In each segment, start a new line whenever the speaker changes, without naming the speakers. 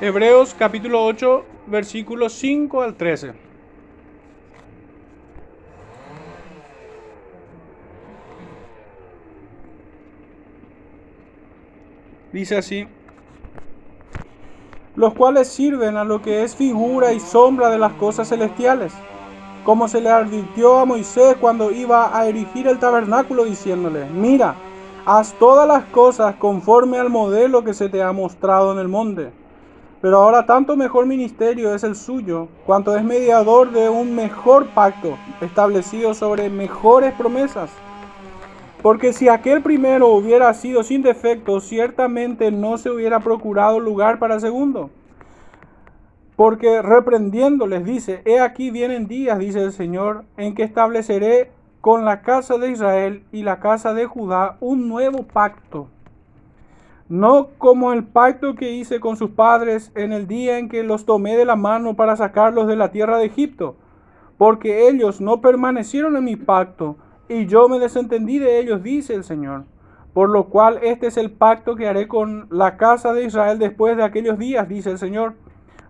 Hebreos capítulo 8, versículos 5 al 13. Dice así, los cuales sirven a lo que es figura y sombra de las cosas celestiales, como se le advirtió a Moisés cuando iba a erigir el tabernáculo diciéndole, mira, haz todas las cosas conforme al modelo que se te ha mostrado en el monte. Pero ahora tanto mejor ministerio es el suyo, cuanto es mediador de un mejor pacto, establecido sobre mejores promesas. Porque si aquel primero hubiera sido sin defecto, ciertamente no se hubiera procurado lugar para el segundo. Porque reprendiéndoles dice, he aquí vienen días, dice el Señor, en que estableceré con la casa de Israel y la casa de Judá un nuevo pacto no como el pacto que hice con sus padres en el día en que los tomé de la mano para sacarlos de la tierra de Egipto, porque ellos no permanecieron en mi pacto, y yo me desentendí de ellos, dice el Señor. Por lo cual este es el pacto que haré con la casa de Israel después de aquellos días, dice el Señor.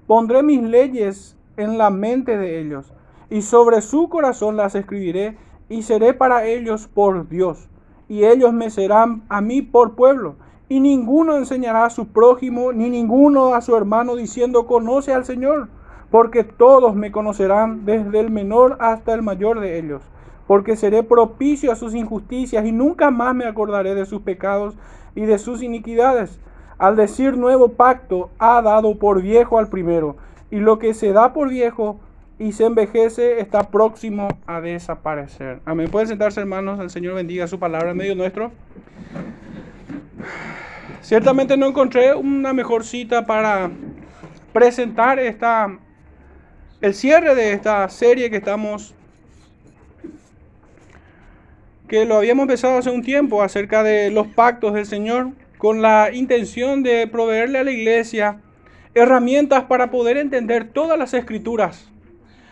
Pondré mis leyes en la mente de ellos, y sobre su corazón las escribiré, y seré para ellos por Dios, y ellos me serán a mí por pueblo y ninguno enseñará a su prójimo, ni ninguno a su hermano diciendo, conoce al Señor, porque todos me conocerán desde el menor hasta el mayor de ellos, porque seré propicio a sus injusticias y nunca más me acordaré de sus pecados y de sus iniquidades. Al decir nuevo pacto, ha dado por viejo al primero, y lo que se da por viejo y se envejece está próximo a desaparecer. Amén. Pueden sentarse hermanos, el Señor bendiga su palabra en medio nuestro. Ciertamente no encontré una mejor cita para presentar esta, el cierre de esta serie que estamos, que lo habíamos empezado hace un tiempo acerca de los pactos del Señor, con la intención de proveerle a la iglesia herramientas para poder entender todas las escrituras,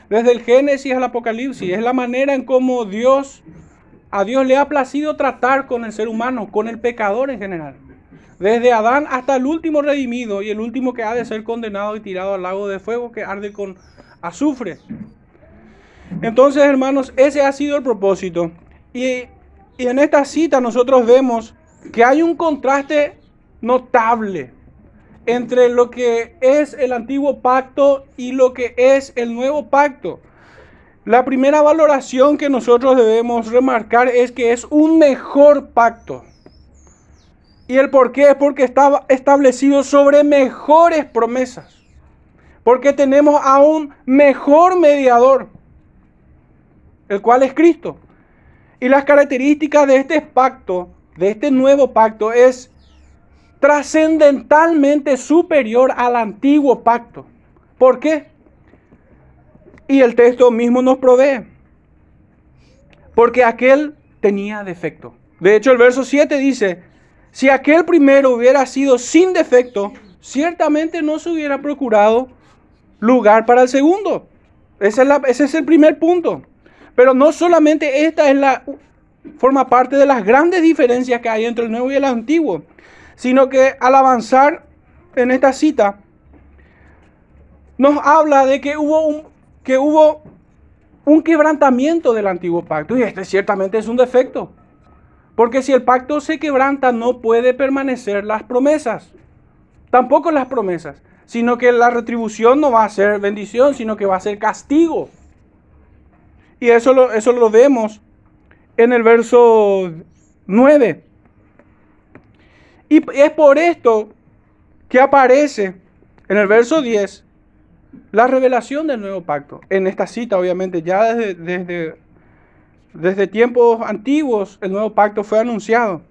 desde el Génesis al Apocalipsis. Es la manera en cómo Dios, a Dios le ha placido tratar con el ser humano, con el pecador en general. Desde Adán hasta el último redimido y el último que ha de ser condenado y tirado al lago de fuego que arde con azufre. Entonces, hermanos, ese ha sido el propósito. Y, y en esta cita nosotros vemos que hay un contraste notable entre lo que es el antiguo pacto y lo que es el nuevo pacto. La primera valoración que nosotros debemos remarcar es que es un mejor pacto. ¿Y el por qué? Es porque estaba establecido sobre mejores promesas. Porque tenemos a un mejor mediador, el cual es Cristo. Y las características de este pacto, de este nuevo pacto, es trascendentalmente superior al antiguo pacto. ¿Por qué? Y el texto mismo nos provee. Porque aquel tenía defecto. De hecho, el verso 7 dice, si aquel primero hubiera sido sin defecto, ciertamente no se hubiera procurado lugar para el segundo. Ese es, el primer punto. Pero no solamente esta es la forma parte de las grandes diferencias que hay entre el nuevo y el antiguo, sino que al avanzar en esta cita nos habla de que hubo un, que hubo un quebrantamiento del antiguo pacto y este ciertamente es un defecto. Porque si el pacto se quebranta, no puede permanecer las promesas. Tampoco las promesas. Sino que la retribución no va a ser bendición, sino que va a ser castigo. Y eso lo, eso lo vemos en el verso 9. Y es por esto que aparece en el verso 10 la revelación del nuevo pacto. En esta cita, obviamente, ya desde, desde tiempos antiguos el nuevo pacto fue anunciado.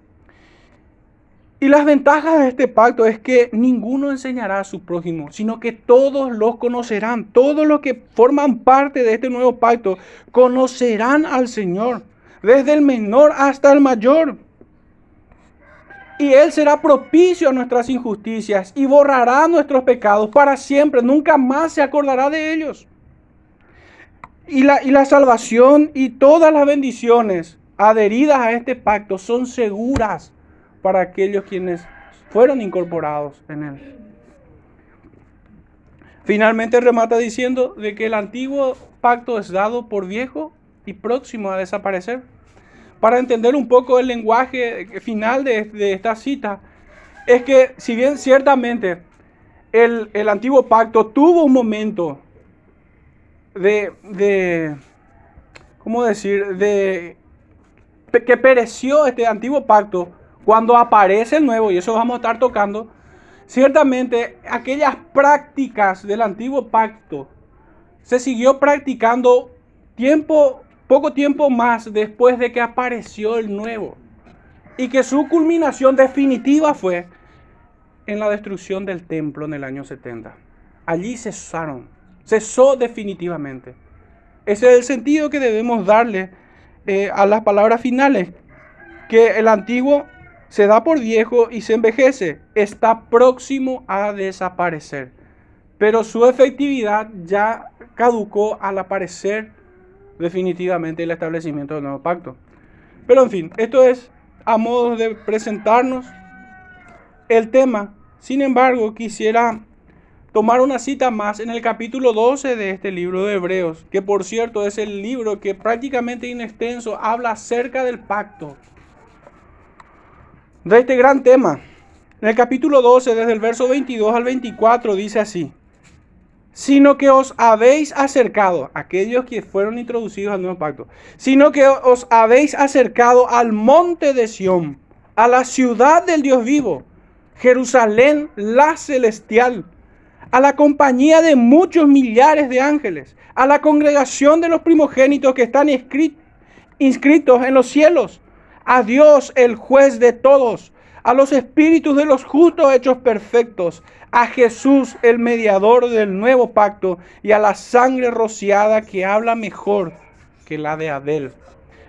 Y las ventajas de este pacto es que ninguno enseñará a su prójimo, sino que todos los conocerán. Todos los que forman parte de este nuevo pacto conocerán al Señor, desde el menor hasta el mayor. Y Él será propicio a nuestras injusticias y borrará nuestros pecados para siempre. Nunca más se acordará de ellos. Y la, y la salvación y todas las bendiciones adheridas a este pacto son seguras para aquellos quienes fueron incorporados en él. Finalmente remata diciendo de que el antiguo pacto es dado por viejo y próximo a desaparecer. Para entender un poco el lenguaje final de, esta cita, es que si bien ciertamente el, antiguo pacto tuvo un momento de, de, ¿cómo decir?, de que pereció este antiguo pacto cuando aparece el nuevo, y eso vamos a estar tocando, ciertamente aquellas prácticas del antiguo pacto se siguió practicando tiempo, poco tiempo más después de que apareció el nuevo. Y que su culminación definitiva fue en la destrucción del templo en el año 70. Allí cesaron, cesó definitivamente. Ese es el sentido que debemos darle eh, a las palabras finales, que el antiguo se da por viejo y se envejece, está próximo a desaparecer. Pero su efectividad ya caducó al aparecer definitivamente el establecimiento del nuevo pacto. Pero en fin, esto es a modo de presentarnos el tema. Sin embargo, quisiera tomar una cita más en el capítulo 12 de este libro de Hebreos, que por cierto es el libro que prácticamente inextenso habla acerca del pacto, de este gran tema. En el capítulo 12, desde el verso 22 al 24, dice así, sino que os habéis acercado, aquellos que fueron introducidos al nuevo pacto, sino que os habéis acercado al monte de Sión, a la ciudad del Dios vivo, Jerusalén la celestial a la compañía de muchos millares de ángeles, a la congregación de los primogénitos que están inscritos en los cielos, a Dios el juez de todos, a los espíritus de los justos hechos perfectos, a Jesús el mediador del nuevo pacto y a la sangre rociada que habla mejor que la de Abel.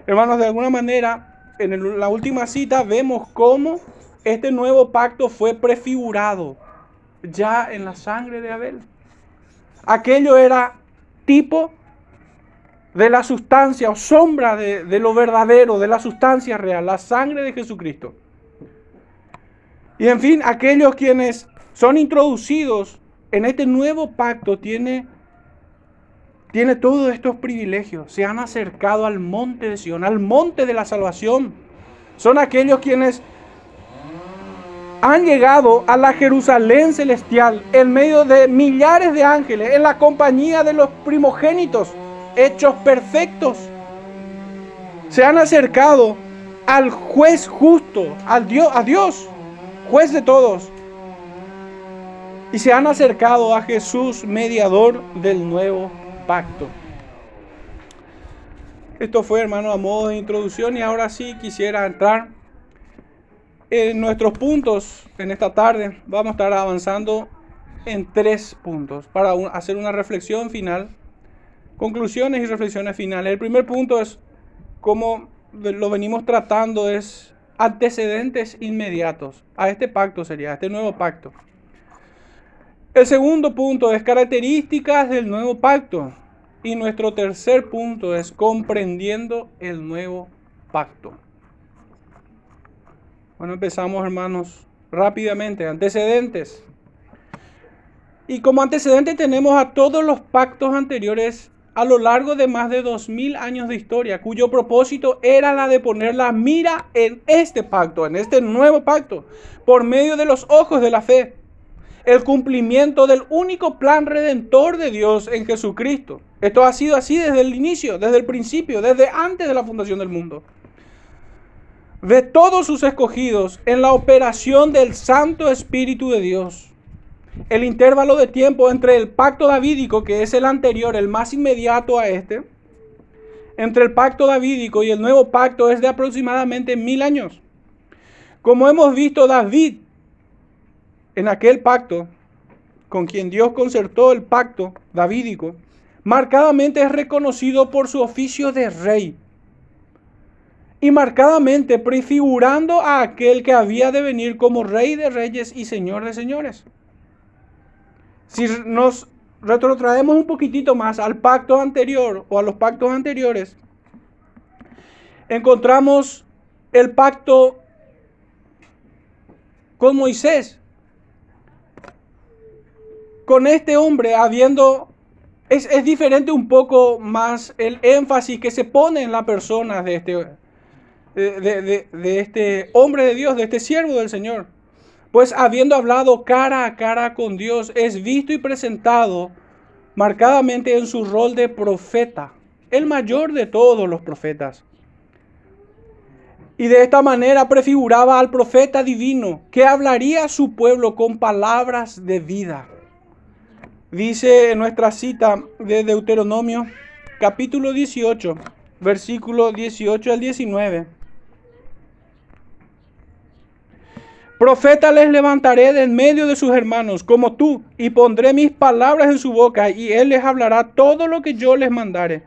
Hermanos, de alguna manera, en la última cita vemos cómo este nuevo pacto fue prefigurado ya en la sangre de Abel. Aquello era tipo de la sustancia o sombra de, lo verdadero, de la sustancia real, la sangre de Jesucristo. Y en fin, aquellos quienes son introducidos en este nuevo pacto tiene, tiene todos estos privilegios. Se han acercado al monte de Sion, al monte de la salvación. Son aquellos quienes han llegado a la Jerusalén celestial en medio de millares de ángeles, en la compañía de los primogénitos, hechos perfectos. Se han acercado al juez justo, al Dios, a Dios, juez de todos. Y se han acercado a Jesús, mediador del nuevo pacto. Esto fue, hermano, a modo de introducción y ahora sí quisiera entrar en nuestros puntos en esta tarde vamos a estar avanzando en tres puntos para hacer una reflexión final, conclusiones y reflexiones finales. El primer punto es, como lo venimos tratando, es antecedentes inmediatos a este pacto, sería este nuevo pacto. El segundo punto es características del nuevo pacto. Y nuestro tercer punto es comprendiendo el nuevo pacto. Bueno, empezamos hermanos rápidamente. Antecedentes. Y como antecedente tenemos a todos los pactos anteriores a lo largo de más de dos mil años de historia, cuyo propósito era la de poner la mira en este pacto, en este nuevo pacto, por medio de los ojos de la fe. El cumplimiento del único plan redentor de Dios en Jesucristo. Esto ha sido así desde el inicio, desde el principio, desde antes de la fundación del mundo de todos sus escogidos en la operación del Santo Espíritu de Dios. El intervalo de tiempo entre el pacto davídico, que es el anterior, el más inmediato a este, entre el pacto davídico y el nuevo pacto es de aproximadamente mil años. Como hemos visto, David, en aquel pacto, con quien Dios concertó el pacto davídico, marcadamente es reconocido por su oficio de rey y marcadamente prefigurando a aquel que había de venir como rey de reyes y señor de señores. Si nos retrotraemos un poquitito más al pacto anterior o a los pactos anteriores, encontramos el pacto con Moisés. con este hombre habiendo, es, diferente un poco más el énfasis que se pone en la persona de este, de, de este hombre de Dios, de este siervo del Señor. Pues habiendo hablado cara a cara con Dios, es visto y presentado marcadamente en su rol de profeta, el mayor de todos los profetas. Y de esta manera prefiguraba al profeta divino que hablaría a su pueblo con palabras de vida. Dice en nuestra cita de Deuteronomio capítulo 18, versículo 18 al 19. Profeta les levantaré de en medio de sus hermanos, como tú, y pondré mis palabras en su boca, y él les hablará todo lo que yo les mandare.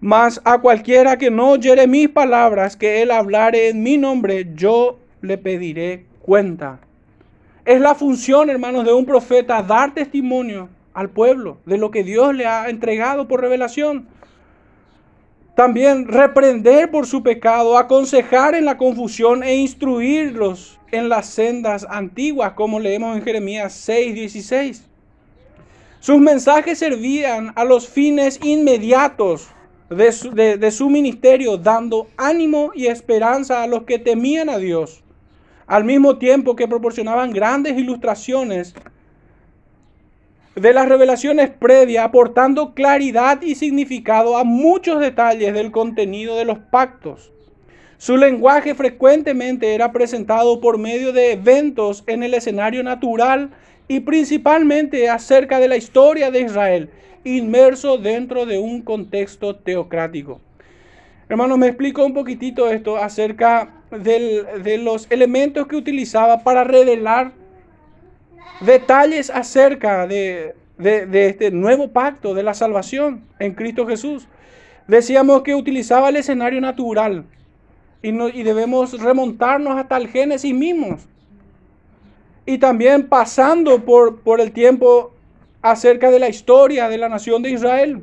Mas a cualquiera que no oyere mis palabras, que él hablare en mi nombre, yo le pediré cuenta. Es la función, hermanos, de un profeta dar testimonio al pueblo de lo que Dios le ha entregado por revelación. También reprender por su pecado, aconsejar en la confusión e instruirlos en las sendas antiguas, como leemos en Jeremías 6:16. Sus mensajes servían a los fines inmediatos de su, ministerio, dando ánimo y esperanza a los que temían a Dios, al mismo tiempo que proporcionaban grandes ilustraciones de las revelaciones previas, aportando claridad y significado a muchos detalles del contenido de los pactos. Su lenguaje frecuentemente era presentado por medio de eventos en el escenario natural y principalmente acerca de la historia de Israel inmerso dentro de un contexto teocrático. Hermanos, me explico un poquitito esto acerca de los elementos que utilizaba para revelar detalles acerca de, este nuevo pacto de la salvación en Cristo Jesús. Decíamos que utilizaba el escenario natural y, debemos remontarnos hasta el Génesis mismo. Y también pasando por, por el tiempo acerca de la historia de la nación de Israel,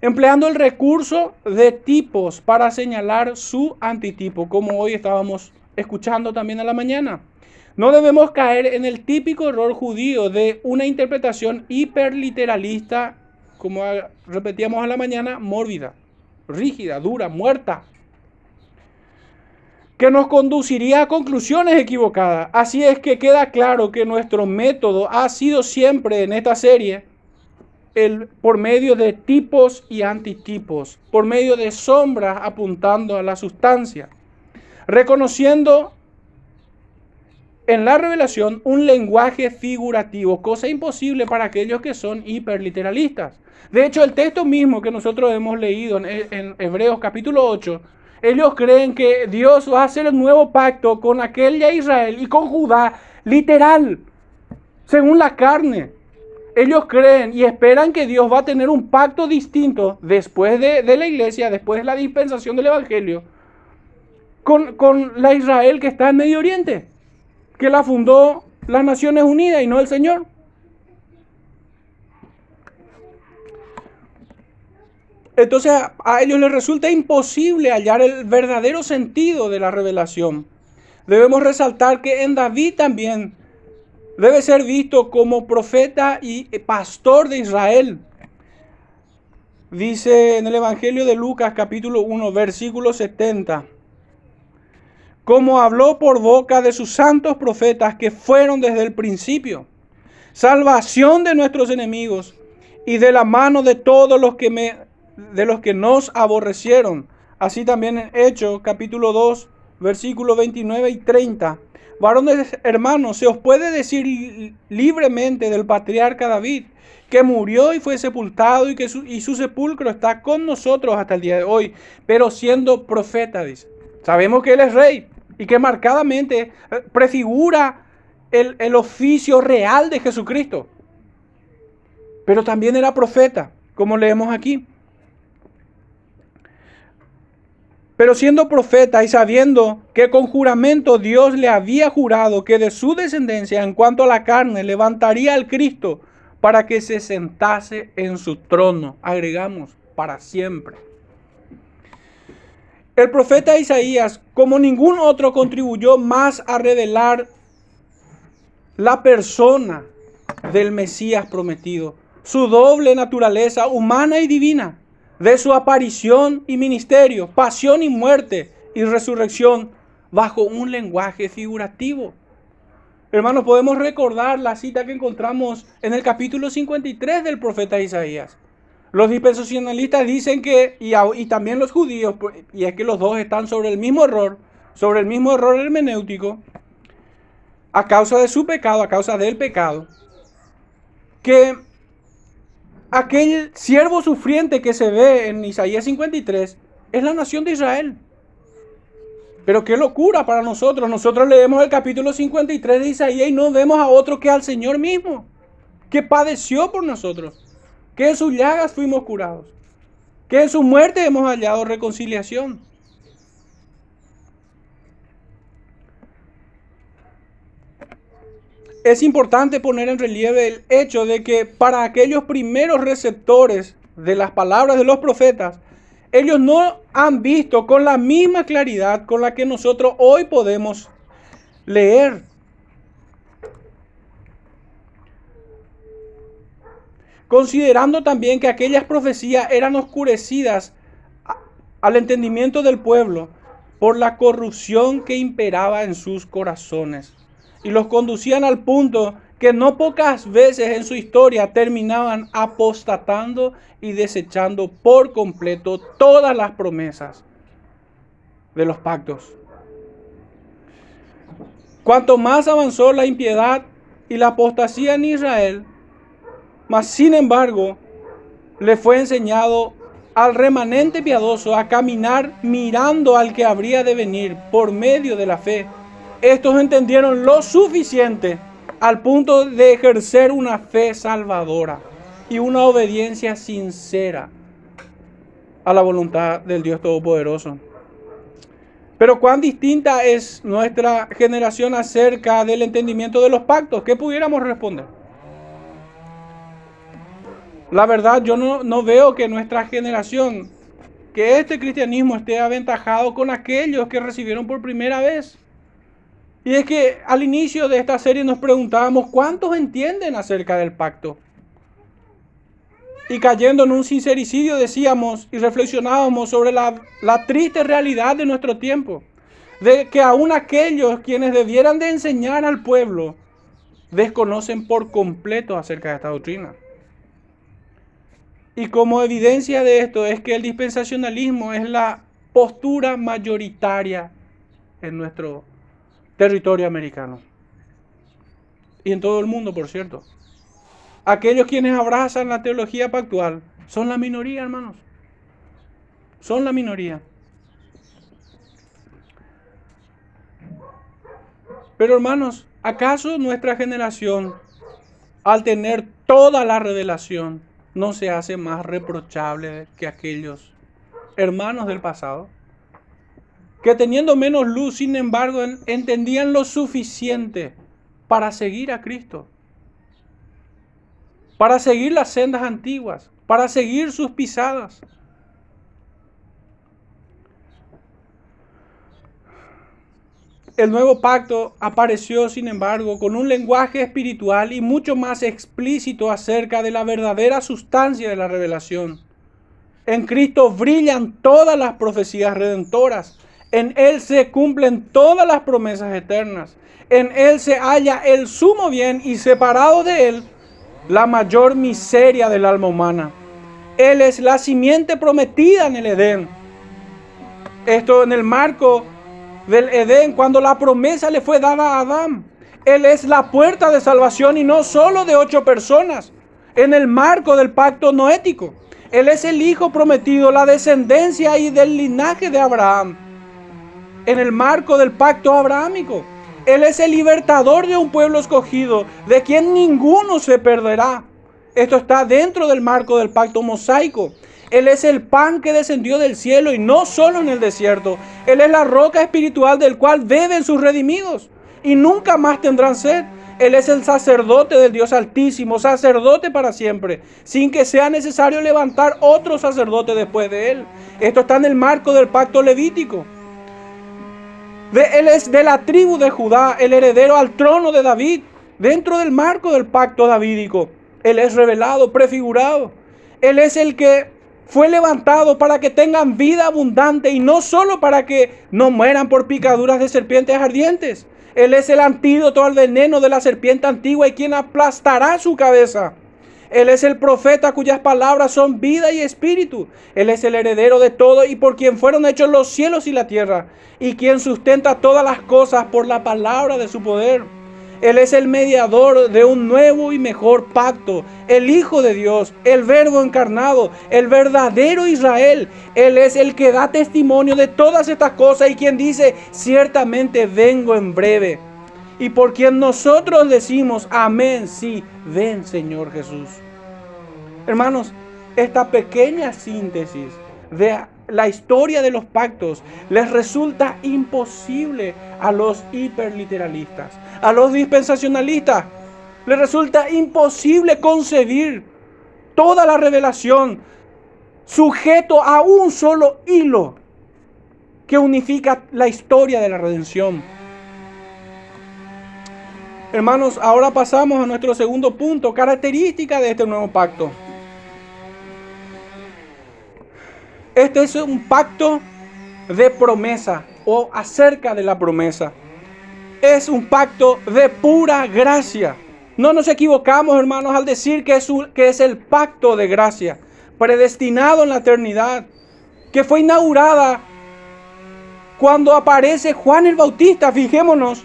empleando el recurso de tipos para señalar su antitipo, como hoy estábamos escuchando también a la mañana. No debemos caer en el típico error judío de una interpretación hiperliteralista, como repetíamos a la mañana, mórbida, rígida, dura, muerta que nos conduciría a conclusiones equivocadas. Así es que queda claro que nuestro método ha sido siempre en esta serie el, por medio de tipos y antitipos, por medio de sombras apuntando a la sustancia, reconociendo en la revelación un lenguaje figurativo, cosa imposible para aquellos que son hiperliteralistas. De hecho, el texto mismo que nosotros hemos leído en, en Hebreos capítulo 8, ellos creen que Dios va a hacer el nuevo pacto con aquel de Israel y con Judá, literal, según la carne. Ellos creen y esperan que Dios va a tener un pacto distinto después de, la iglesia, después de la dispensación del Evangelio, con, con la Israel que está en Medio Oriente, que la fundó las Naciones Unidas y no el Señor. Entonces a ellos les resulta imposible hallar el verdadero sentido de la revelación. Debemos resaltar que en David también debe ser visto como profeta y pastor de Israel. Dice en el Evangelio de Lucas capítulo 1 versículo 70. Como habló por boca de sus santos profetas que fueron desde el principio. Salvación de nuestros enemigos y de la mano de todos los que me de los que nos aborrecieron. Así también en Hechos capítulo 2, versículos 29 y 30. Varones hermanos, se os puede decir libremente del patriarca David, que murió y fue sepultado y que su, y su sepulcro está con nosotros hasta el día de hoy, pero siendo profeta, dice. Sabemos que él es rey y que marcadamente eh, prefigura el, el oficio real de Jesucristo. Pero también era profeta, como leemos aquí. Pero siendo profeta y sabiendo que con juramento Dios le había jurado que de su descendencia en cuanto a la carne levantaría al Cristo para que se sentase en su trono, agregamos, para siempre. El profeta Isaías, como ningún otro, contribuyó más a revelar la persona del Mesías prometido, su doble naturaleza humana y divina, de su aparición y ministerio, pasión y muerte y resurrección bajo un lenguaje figurativo. Hermanos, podemos recordar la cita que encontramos en el capítulo 53 del profeta Isaías. Los dispensacionalistas dicen que, y, también los judíos, pues, y es que los dos están sobre el mismo error, sobre el mismo error hermenéutico, a causa de su pecado, a causa del pecado, que aquel siervo sufriente que se ve en Isaías 53 es la nación de Israel. Pero qué locura para nosotros. Nosotros leemos el capítulo 53 de Isaías y no vemos a otro que al Señor mismo, que padeció por nosotros, que en sus llagas fuimos curados, que en su muerte hemos hallado reconciliación. Es importante poner en relieve el hecho de que para aquellos primeros receptores de las palabras de los profetas, ellos no han visto con la misma claridad con la que nosotros hoy podemos leer. Considerando también que aquellas profecías eran oscurecidas al entendimiento del pueblo por la corrupción que imperaba en sus corazones y los conducían al punto que no pocas veces en su historia terminaban apostatando y desechando por completo todas las promesas de los pactos. Cuanto más avanzó la impiedad y la apostasía en Israel, más sin embargo le fue enseñado al remanente piadoso a caminar mirando al que habría de venir por medio de la fe. Estos entendieron lo suficiente al punto de ejercer una fe salvadora y una obediencia sincera a la voluntad del Dios Todopoderoso. Pero cuán distinta es nuestra generación acerca del entendimiento de los pactos. ¿Qué pudiéramos responder? La verdad, yo no, no veo que nuestra generación, que este cristianismo esté aventajado con aquellos que recibieron por primera vez. Y es que al inicio de esta serie nos preguntábamos cuántos entienden acerca del pacto. Y cayendo en un sincericidio decíamos y reflexionábamos sobre la, triste realidad de nuestro tiempo. De que aún aquellos quienes debieran de enseñar al pueblo desconocen por completo acerca de esta doctrina. Y como evidencia de esto es que el dispensacionalismo es la postura mayoritaria en nuestro territorio americano. Y en todo el mundo, por cierto. Aquellos quienes abrazan la teología pactual son la minoría, hermanos. Son la minoría. Pero hermanos, ¿acaso nuestra generación, al tener toda la revelación, no se hace más reprochable que aquellos hermanos del pasado? Que teniendo menos luz, sin embargo, entendían lo suficiente para seguir a Cristo, para seguir las sendas antiguas, para seguir sus pisadas. El nuevo pacto apareció, sin embargo, con un lenguaje espiritual y mucho más explícito acerca de la verdadera sustancia de la revelación. En Cristo brillan todas las profecías redentoras en Él se cumplen todas las promesas eternas. En Él se halla el sumo bien y separado de Él la mayor miseria del alma humana. Él es la simiente prometida en el Edén. Esto en el marco del Edén, cuando la promesa le fue dada a Adán. Él es la puerta de salvación y no solo de ocho personas, en el marco del pacto noético. Él es el Hijo prometido, la descendencia y del linaje de Abraham en el marco del pacto abrahámico. Él es el libertador de un pueblo escogido, de quien ninguno se perderá. Esto está dentro del marco del pacto mosaico. Él es el pan que descendió del cielo y no solo en el desierto. Él es la roca espiritual del cual beben sus redimidos y nunca más tendrán sed. Él es el sacerdote del Dios Altísimo, sacerdote para siempre, sin que sea necesario levantar otro sacerdote después de él. Esto está en el marco del pacto levítico él es de la tribu de Judá, el heredero al trono de David. dentro del marco del pacto davídico. Él es revelado, prefigurado. Él es el que fue levantado para que tengan vida abundante y no solo para que no mueran por picaduras de serpientes ardientes. Él es el antídoto al veneno de la serpiente antigua y quien aplastará su cabeza. Él es el profeta cuyas palabras son vida y espíritu. Él es el heredero de todo y por quien fueron hechos los cielos y la tierra, y quien sustenta todas las cosas por la palabra de su poder. Él es el mediador de un nuevo y mejor pacto, el Hijo de Dios, el Verbo encarnado, el verdadero Israel. Él es el que da testimonio de todas estas cosas y quien dice, ciertamente vengo en breve. Y por quien nosotros decimos, amén, sí, ven Señor Jesús. Hermanos, esta pequeña síntesis de la historia de los pactos les resulta imposible a los hiperliteralistas, a los dispensacionalistas. Les resulta imposible concebir toda la revelación sujeto a un solo hilo que unifica la historia de la redención. Hermanos, ahora pasamos a nuestro segundo punto, característica de este nuevo pacto. Este es un pacto de promesa o acerca de la promesa. Es un pacto de pura gracia. No nos equivocamos, hermanos, al decir que es, que es el pacto de gracia, predestinado en la eternidad, que fue inaugurada cuando aparece Juan el Bautista. Fijémonos,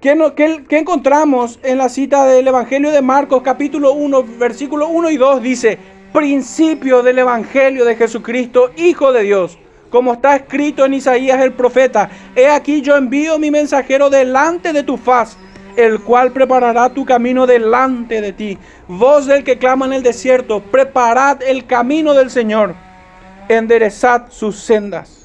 ¿qué, encontramos en la cita del Evangelio de Marcos capítulo 1, versículo 1 y 2? Dice, principio del Evangelio de Jesucristo, Hijo de Dios. Como está escrito en Isaías el profeta, he aquí yo envío mi mensajero delante de tu faz, el cual preparará tu camino delante de ti. Voz del que clama en el desierto, preparad el camino del Señor, enderezad sus sendas.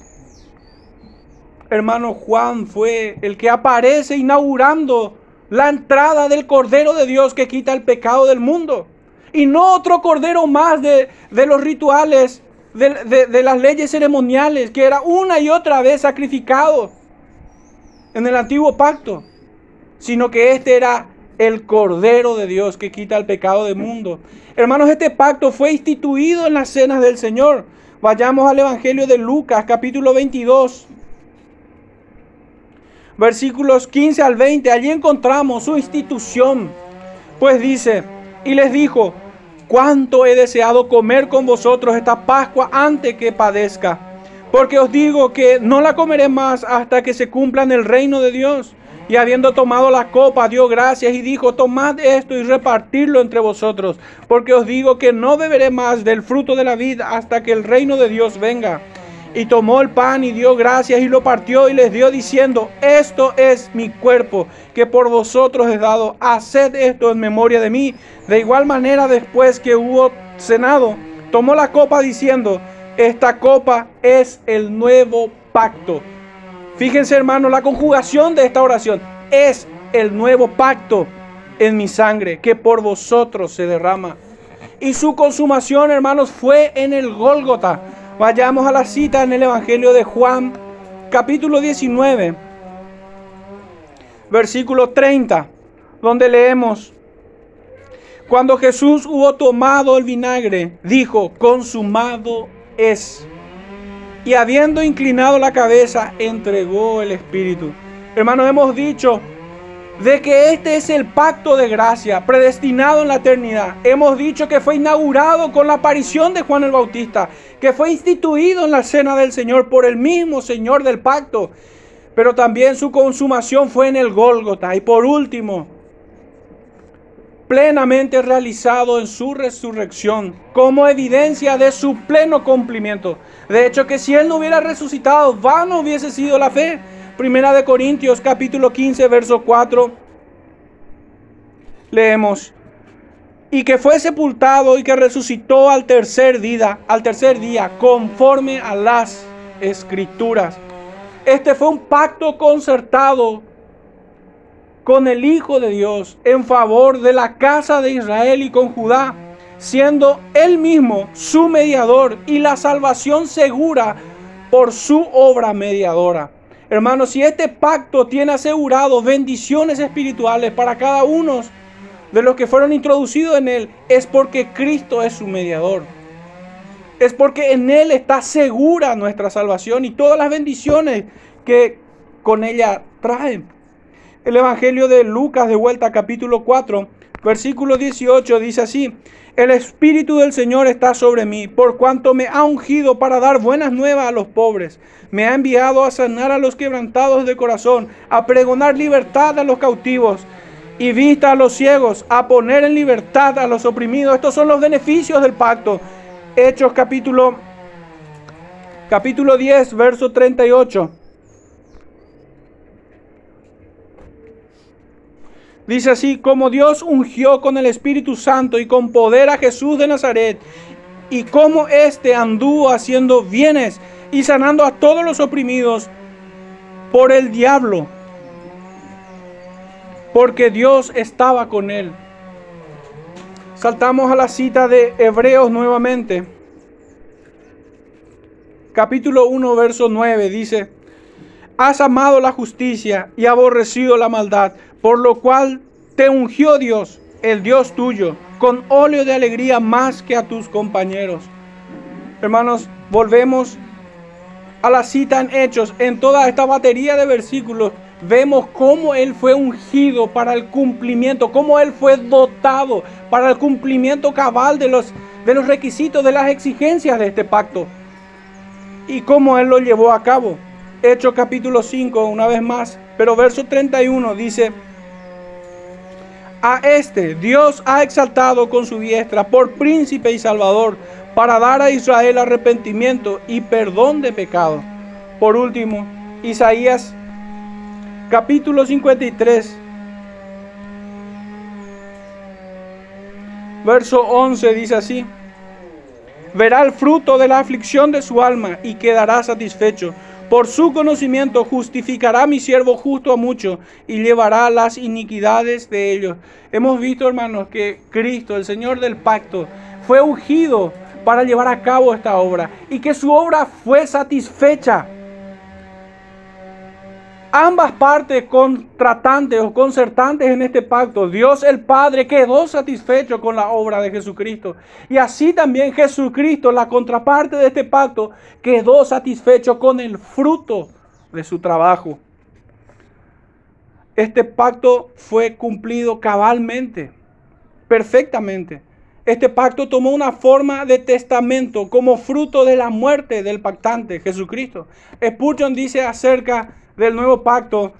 Hermano Juan fue el que aparece inaugurando la entrada del Cordero de Dios que quita el pecado del mundo y no otro cordero más de, los rituales, de, de, las leyes ceremoniales, que era una y otra vez sacrificado en el antiguo pacto, sino que este era el cordero de Dios que quita el pecado del mundo. Hermanos, este pacto fue instituido en las cenas del Señor. Vayamos al Evangelio de Lucas, capítulo 22, versículos 15 al 20. Allí encontramos su institución. Pues dice, y les dijo, cuánto he deseado comer con vosotros esta Pascua antes que padezca. Porque os digo que no la comeré más hasta que se cumpla el reino de Dios. Y habiendo tomado la copa, dio gracias y dijo, tomad esto y repartirlo entre vosotros, porque os digo que no beberé más del fruto de la vida hasta que el reino de Dios venga. Y tomó el pan y dio gracias y lo partió y les dio diciendo, esto es mi cuerpo que por vosotros he dado, haced esto en memoria de mí. De igual manera después que hubo cenado, tomó la copa diciendo, esta copa es el nuevo pacto. Fíjense hermanos, la conjugación de esta oración es el nuevo pacto en mi sangre que por vosotros se derrama. Y su consumación, hermanos, fue en el Gólgota Vayamos a la cita en el Evangelio de Juan, capítulo 19, versículo 30, donde leemos, cuando Jesús hubo tomado el vinagre, dijo, consumado es. Y habiendo inclinado la cabeza, entregó el Espíritu. Hermanos, hemos dicho de que este es el pacto de gracia predestinado en la eternidad. Hemos dicho que fue inaugurado con la aparición de Juan el Bautista, que fue instituido en la cena del Señor por el mismo Señor del pacto, pero también su consumación fue en el Gólgota. Y por último, plenamente realizado en su resurrección, como evidencia de su pleno cumplimiento. De hecho, que si Él no hubiera resucitado, vano hubiese sido la fe. Primera de Corintios capítulo 15, verso 4. Leemos. Y que fue sepultado y que resucitó al tercer día, al tercer día, conforme a las escrituras. Este fue un pacto concertado con el Hijo de Dios en favor de la casa de Israel y con Judá, siendo él mismo su mediador y la salvación segura por su obra mediadora. Hermanos, si este pacto tiene asegurado bendiciones espirituales para cada uno de los que fueron introducidos en él, es porque Cristo es su mediador. Es porque en él está segura nuestra salvación y todas las bendiciones que con ella traen. El Evangelio de Lucas, de vuelta capítulo 4, versículo 18, dice así, el Espíritu del Señor está sobre mí, por cuanto me ha ungido para dar buenas nuevas a los pobres. Me ha enviado a sanar a los quebrantados de corazón, a pregonar libertad a los cautivos y vista a los ciegos, a poner en libertad a los oprimidos. Estos son los beneficios del pacto. Hechos capítulo, capítulo 10, verso 38. Dice así, como Dios ungió con el Espíritu Santo y con poder a Jesús de Nazaret, y como éste anduvo haciendo bienes y sanando a todos los oprimidos por el diablo, porque Dios estaba con él. Saltamos a la cita de Hebreos nuevamente. Capítulo 1, verso 9 dice, Has amado la justicia y aborrecido la maldad, por lo cual te ungió Dios, el Dios tuyo, con óleo de alegría más que a tus compañeros. Hermanos, volvemos a la cita en Hechos, en toda esta batería de versículos, vemos cómo Él fue ungido para el cumplimiento, cómo Él fue dotado para el cumplimiento cabal de los, de los requisitos, de las exigencias de este pacto. Y cómo Él lo llevó a cabo. Hechos capítulo 5, una vez más, pero verso 31 dice, a este Dios ha exaltado con su diestra por príncipe y salvador para dar a Israel arrepentimiento y perdón de pecado. Por último, Isaías capítulo 53, verso 11 dice así, verá el fruto de la aflicción de su alma y quedará satisfecho por su conocimiento justificará mi siervo justo a mucho y llevará las iniquidades de ellos. Hemos visto, hermanos, que Cristo, el Señor del pacto, fue ungido para llevar a cabo esta obra y que su obra fue satisfecha ambas partes contratantes o concertantes en este pacto, Dios el Padre quedó satisfecho con la obra de Jesucristo. Y así también Jesucristo, la contraparte de este pacto, quedó satisfecho con el fruto de su trabajo. Este pacto fue cumplido cabalmente, perfectamente. Este pacto tomó una forma de testamento como fruto de la muerte del pactante, Jesucristo. Spurgeon dice acerca del nuevo pacto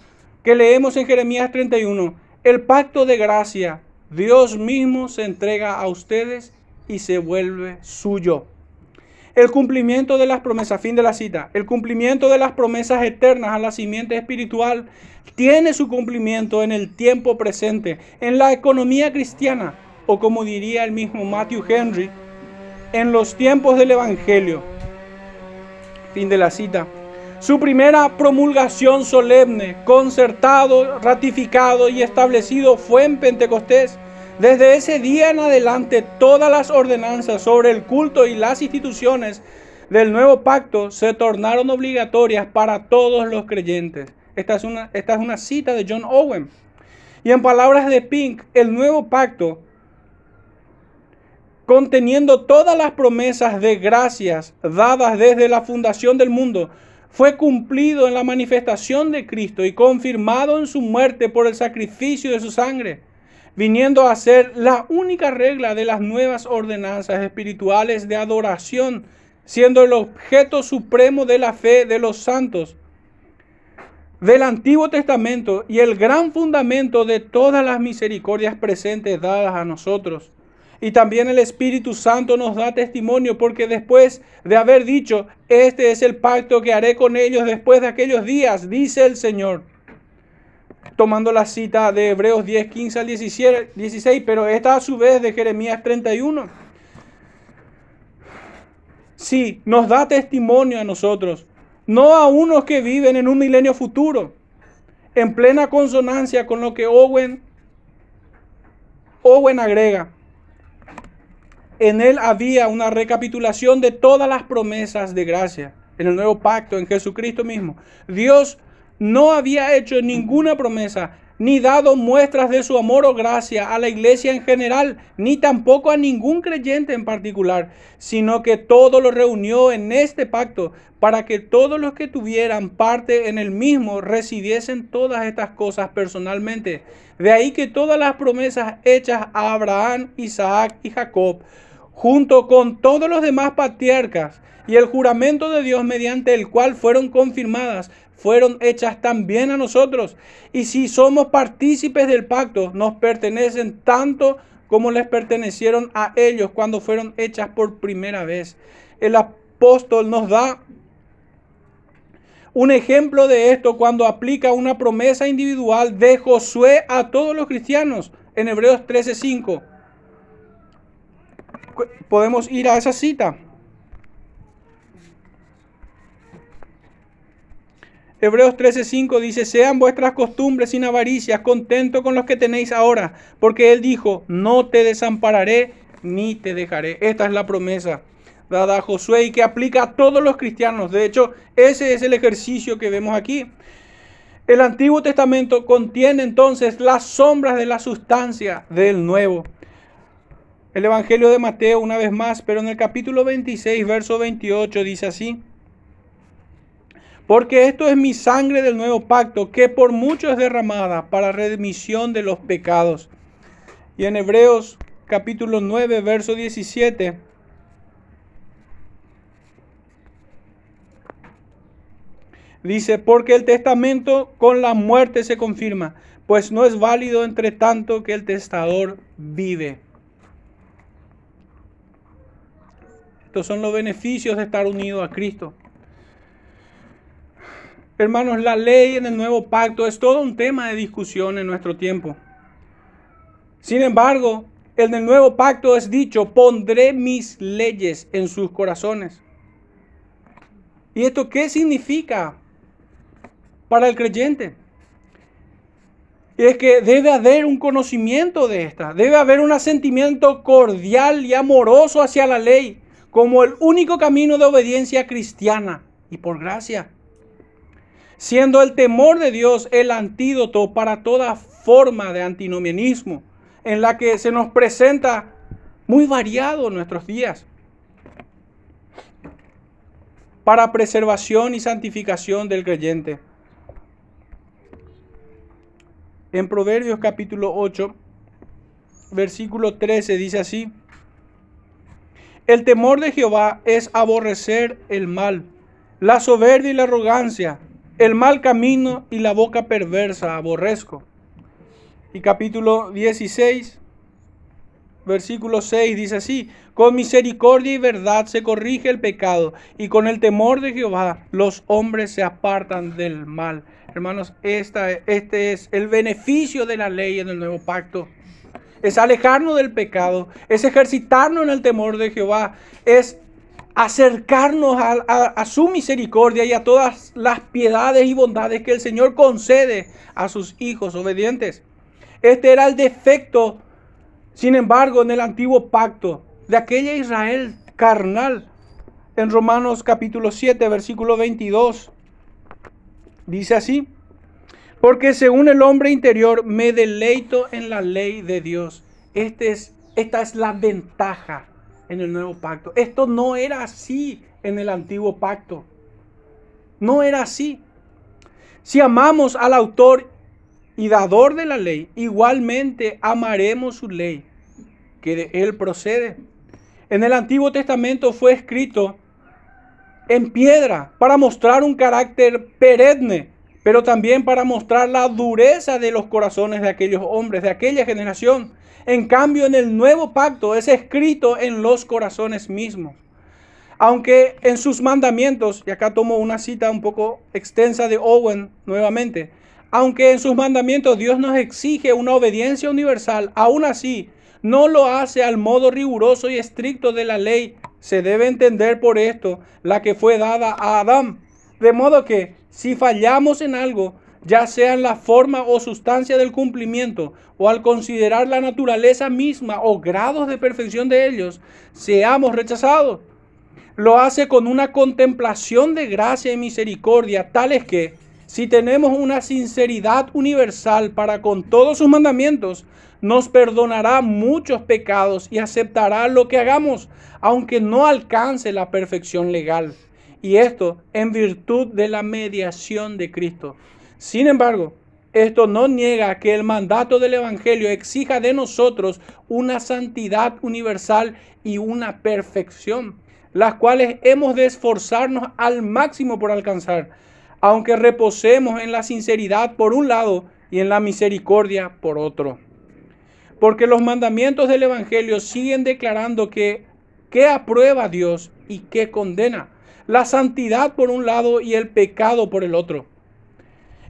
que leemos en Jeremías 31. El pacto de gracia, Dios mismo se entrega a ustedes y se vuelve suyo. El cumplimiento de las promesas, fin de la cita, el cumplimiento de las promesas eternas a la simiente espiritual tiene su cumplimiento en el tiempo presente, en la economía cristiana, o como diría el mismo Matthew Henry, en los tiempos del Evangelio. Fin de la cita. Su primera promulgación solemne, concertado, ratificado y establecido fue en Pentecostés. Desde ese día en adelante, todas las ordenanzas sobre el culto y las instituciones del nuevo pacto se tornaron obligatorias para todos los creyentes. Esta es una, esta es una cita de John Owen. Y en palabras de Pink, el nuevo pacto, conteniendo todas las promesas de gracias dadas desde la fundación del mundo, fue cumplido en la manifestación de Cristo y confirmado en su muerte por el sacrificio de su sangre, viniendo a ser la única regla de las nuevas ordenanzas espirituales de adoración, siendo el objeto supremo de la fe de los santos del Antiguo Testamento y el gran fundamento de todas las misericordias presentes dadas a nosotros. Y también el Espíritu Santo nos da testimonio porque después de haber dicho, este es el pacto que haré con ellos después de aquellos días, dice el Señor. Tomando la cita de Hebreos 10, 15 al 16, pero esta a su vez de Jeremías 31. Sí, nos da testimonio a nosotros, no a unos que viven en un milenio futuro, en plena consonancia con lo que Owen, Owen agrega. En él había una recapitulación de todas las promesas de gracia en el nuevo pacto, en Jesucristo mismo. Dios no había hecho ninguna promesa, ni dado muestras de su amor o gracia a la iglesia en general, ni tampoco a ningún creyente en particular, sino que todo lo reunió en este pacto para que todos los que tuvieran parte en el mismo recibiesen todas estas cosas personalmente. De ahí que todas las promesas hechas a Abraham, Isaac y Jacob, junto con todos los demás patriarcas, y el juramento de Dios mediante el cual fueron confirmadas, fueron hechas también a nosotros. Y si somos partícipes del pacto, nos pertenecen tanto como les pertenecieron a ellos cuando fueron hechas por primera vez. El apóstol nos da un ejemplo de esto cuando aplica una promesa individual de Josué a todos los cristianos en Hebreos 13:5. Podemos ir a esa cita. Hebreos 13:5 dice, sean vuestras costumbres sin avaricias, contento con los que tenéis ahora, porque Él dijo, no te desampararé ni te dejaré. Esta es la promesa dada a Josué y que aplica a todos los cristianos. De hecho, ese es el ejercicio que vemos aquí. El Antiguo Testamento contiene entonces las sombras de la sustancia del Nuevo. El Evangelio de Mateo una vez más, pero en el capítulo 26, verso 28 dice así. Porque esto es mi sangre del nuevo pacto, que por mucho es derramada para remisión de los pecados. Y en Hebreos capítulo 9, verso 17. Dice, porque el testamento con la muerte se confirma, pues no es válido entre tanto que el testador vive. Estos son los beneficios de estar unido a Cristo. Hermanos, la ley en el nuevo pacto es todo un tema de discusión en nuestro tiempo. Sin embargo, en el nuevo pacto es dicho, pondré mis leyes en sus corazones. ¿Y esto qué significa para el creyente? Y es que debe haber un conocimiento de esta, debe haber un asentimiento cordial y amoroso hacia la ley como el único camino de obediencia cristiana y por gracia siendo el temor de Dios el antídoto para toda forma de antinomianismo, en la que se nos presenta muy variado en nuestros días, para preservación y santificación del creyente. En Proverbios capítulo 8, versículo 13 dice así, el temor de Jehová es aborrecer el mal, la soberbia y la arrogancia el mal camino y la boca perversa aborrezco. Y capítulo 16, versículo 6 dice así, con misericordia y verdad se corrige el pecado y con el temor de Jehová los hombres se apartan del mal. Hermanos, este es el beneficio de la ley en el nuevo pacto. Es alejarnos del pecado, es ejercitarnos en el temor de Jehová, es acercarnos a, su misericordia y a todas las piedades y bondades que el Señor concede a sus hijos obedientes. Este era el defecto, sin embargo, en el antiguo pacto de aquella Israel carnal. En Romanos capítulo 7, versículo 22, dice así, porque según el hombre interior me deleito en la ley de Dios. Este es, esta es la ventaja en el nuevo pacto. Esto no era así en el antiguo pacto. No era así. Si amamos al autor y dador de la ley, igualmente amaremos su ley, que de él procede. En el Antiguo Testamento fue escrito en piedra para mostrar un carácter perenne, pero también para mostrar la dureza de los corazones de aquellos hombres, de aquella generación. En cambio, en el nuevo pacto es escrito en los corazones mismos. Aunque en sus mandamientos, y acá tomo una cita un poco extensa de Owen nuevamente, aunque en sus mandamientos Dios nos exige una obediencia universal, aún así no lo hace al modo riguroso y estricto de la ley. Se debe entender por esto la que fue dada a Adán. De modo que si fallamos en algo, ya sea en la forma o sustancia del cumplimiento, o al considerar la naturaleza misma o grados de perfección de ellos, seamos rechazados. Lo hace con una contemplación de gracia y misericordia, tales que, si tenemos una sinceridad universal para con todos sus mandamientos, nos perdonará muchos pecados y aceptará lo que hagamos, aunque no alcance la perfección legal. Y esto en virtud de la mediación de Cristo. Sin embargo, esto no niega que el mandato del Evangelio exija de nosotros una santidad universal y una perfección, las cuales hemos de esforzarnos al máximo por alcanzar, aunque reposemos en la sinceridad por un lado y en la misericordia por otro. Porque los mandamientos del Evangelio siguen declarando que qué aprueba Dios y qué condena. La santidad por un lado y el pecado por el otro.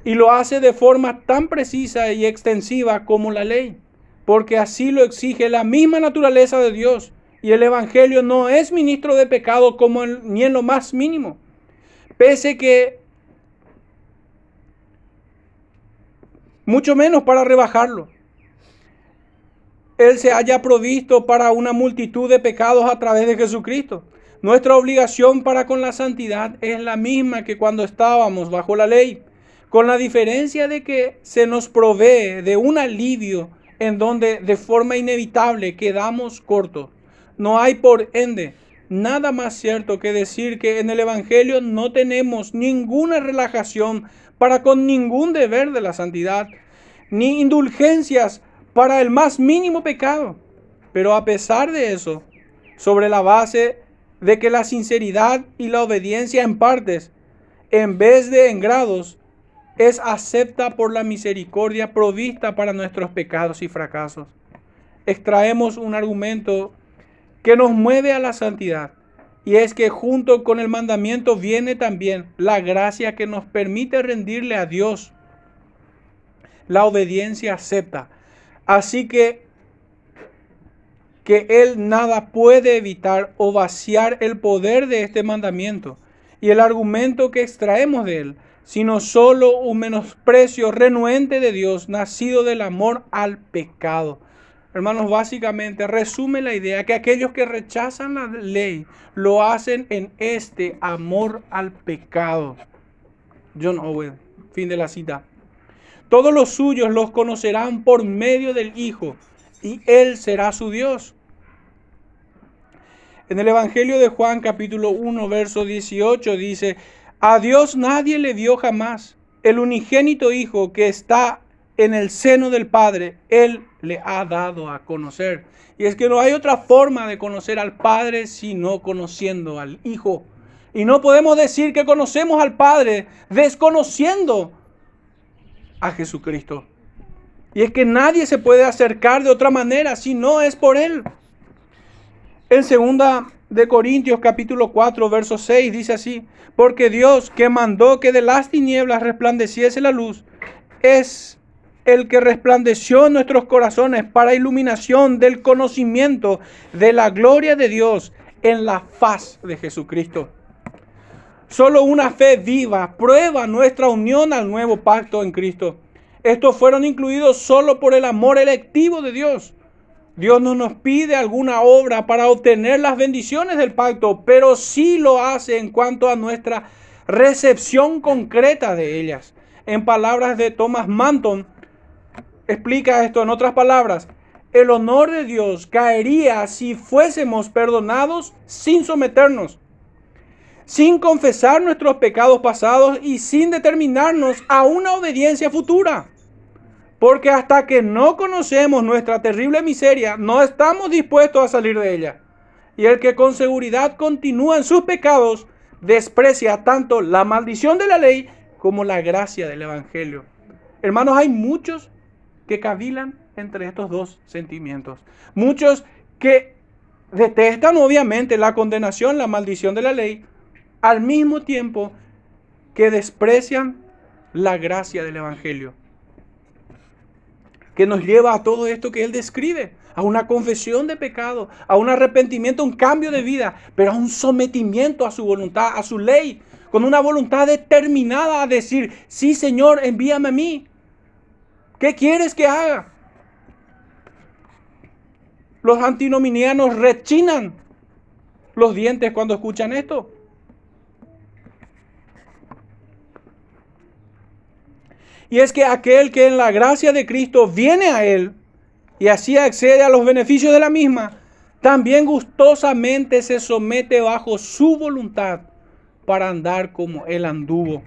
Y lo hace de forma tan precisa y extensiva como la ley. Porque así lo exige la misma naturaleza de Dios. Y el Evangelio no es ministro de pecado ni en lo más mínimo. Pese que mucho menos para rebajarlo. Él se haya provisto para una multitud de pecados a través de Jesucristo. Nuestra obligación para con la santidad es la misma que cuando estábamos bajo la ley, con la diferencia de que se nos provee de un alivio en donde de forma inevitable quedamos cortos. No hay por ende nada más cierto que decir que en el Evangelio no tenemos ninguna relajación para con ningún deber de la santidad, ni indulgencias para el más mínimo pecado. Pero a pesar de eso, sobre la base de que la sinceridad y la obediencia en partes, en vez de en grados, es acepta por la misericordia provista para nuestros pecados y fracasos. Extraemos un argumento que nos mueve a la santidad. Y es que junto con el mandamiento viene también la gracia que nos permite rendirle a Dios. La obediencia acepta. Así que que Él nada puede evitar o vaciar el poder de este mandamiento y el argumento que extraemos de Él, sino solo un menosprecio renuente de Dios, nacido del amor al pecado. Hermanos, básicamente resume la idea que aquellos que rechazan la ley lo hacen en este amor al pecado. John Owen, fin de la cita. Todos los suyos los conocerán por medio del Hijo, y Él será su Dios. En el Evangelio de Juan capítulo 1, verso 18 dice, a Dios nadie le dio jamás. El unigénito Hijo que está en el seno del Padre, Él le ha dado a conocer. Y es que no hay otra forma de conocer al Padre sino conociendo al Hijo. Y no podemos decir que conocemos al Padre desconociendo a Jesucristo. Y es que nadie se puede acercar de otra manera si no es por Él. En segunda de Corintios capítulo 4 verso 6 dice así, porque Dios que mandó que de las tinieblas resplandeciese la luz, es el que resplandeció nuestros corazones para iluminación del conocimiento de la gloria de Dios en la faz de Jesucristo. Solo una fe viva prueba nuestra unión al nuevo pacto en Cristo. Estos fueron incluidos solo por el amor electivo de Dios. Dios no nos pide alguna obra para obtener las bendiciones del pacto, pero sí lo hace en cuanto a nuestra recepción concreta de ellas. En palabras de Thomas Manton, explica esto en otras palabras. El honor de Dios caería si fuésemos perdonados sin someternos, sin confesar nuestros pecados pasados y sin determinarnos a una obediencia futura. Porque hasta que no conocemos nuestra terrible miseria, no estamos dispuestos a salir de ella. Y el que con seguridad continúa en sus pecados, desprecia tanto la maldición de la ley como la gracia del Evangelio. Hermanos, hay muchos que cavilan entre estos dos sentimientos. Muchos que detestan obviamente la condenación, la maldición de la ley, al mismo tiempo que desprecian la gracia del Evangelio, que nos lleva a todo esto que él describe, a una confesión de pecado, a un arrepentimiento, un cambio de vida, pero a un sometimiento a su voluntad, a su ley, con una voluntad determinada a decir, sí Señor, envíame a mí, ¿Qué quieres que haga? Los antinominianos rechinan los dientes cuando escuchan esto. Y es que aquel que en la gracia de Cristo viene a Él y así accede a los beneficios de la misma, también gustosamente se somete bajo su voluntad para andar como Él anduvo.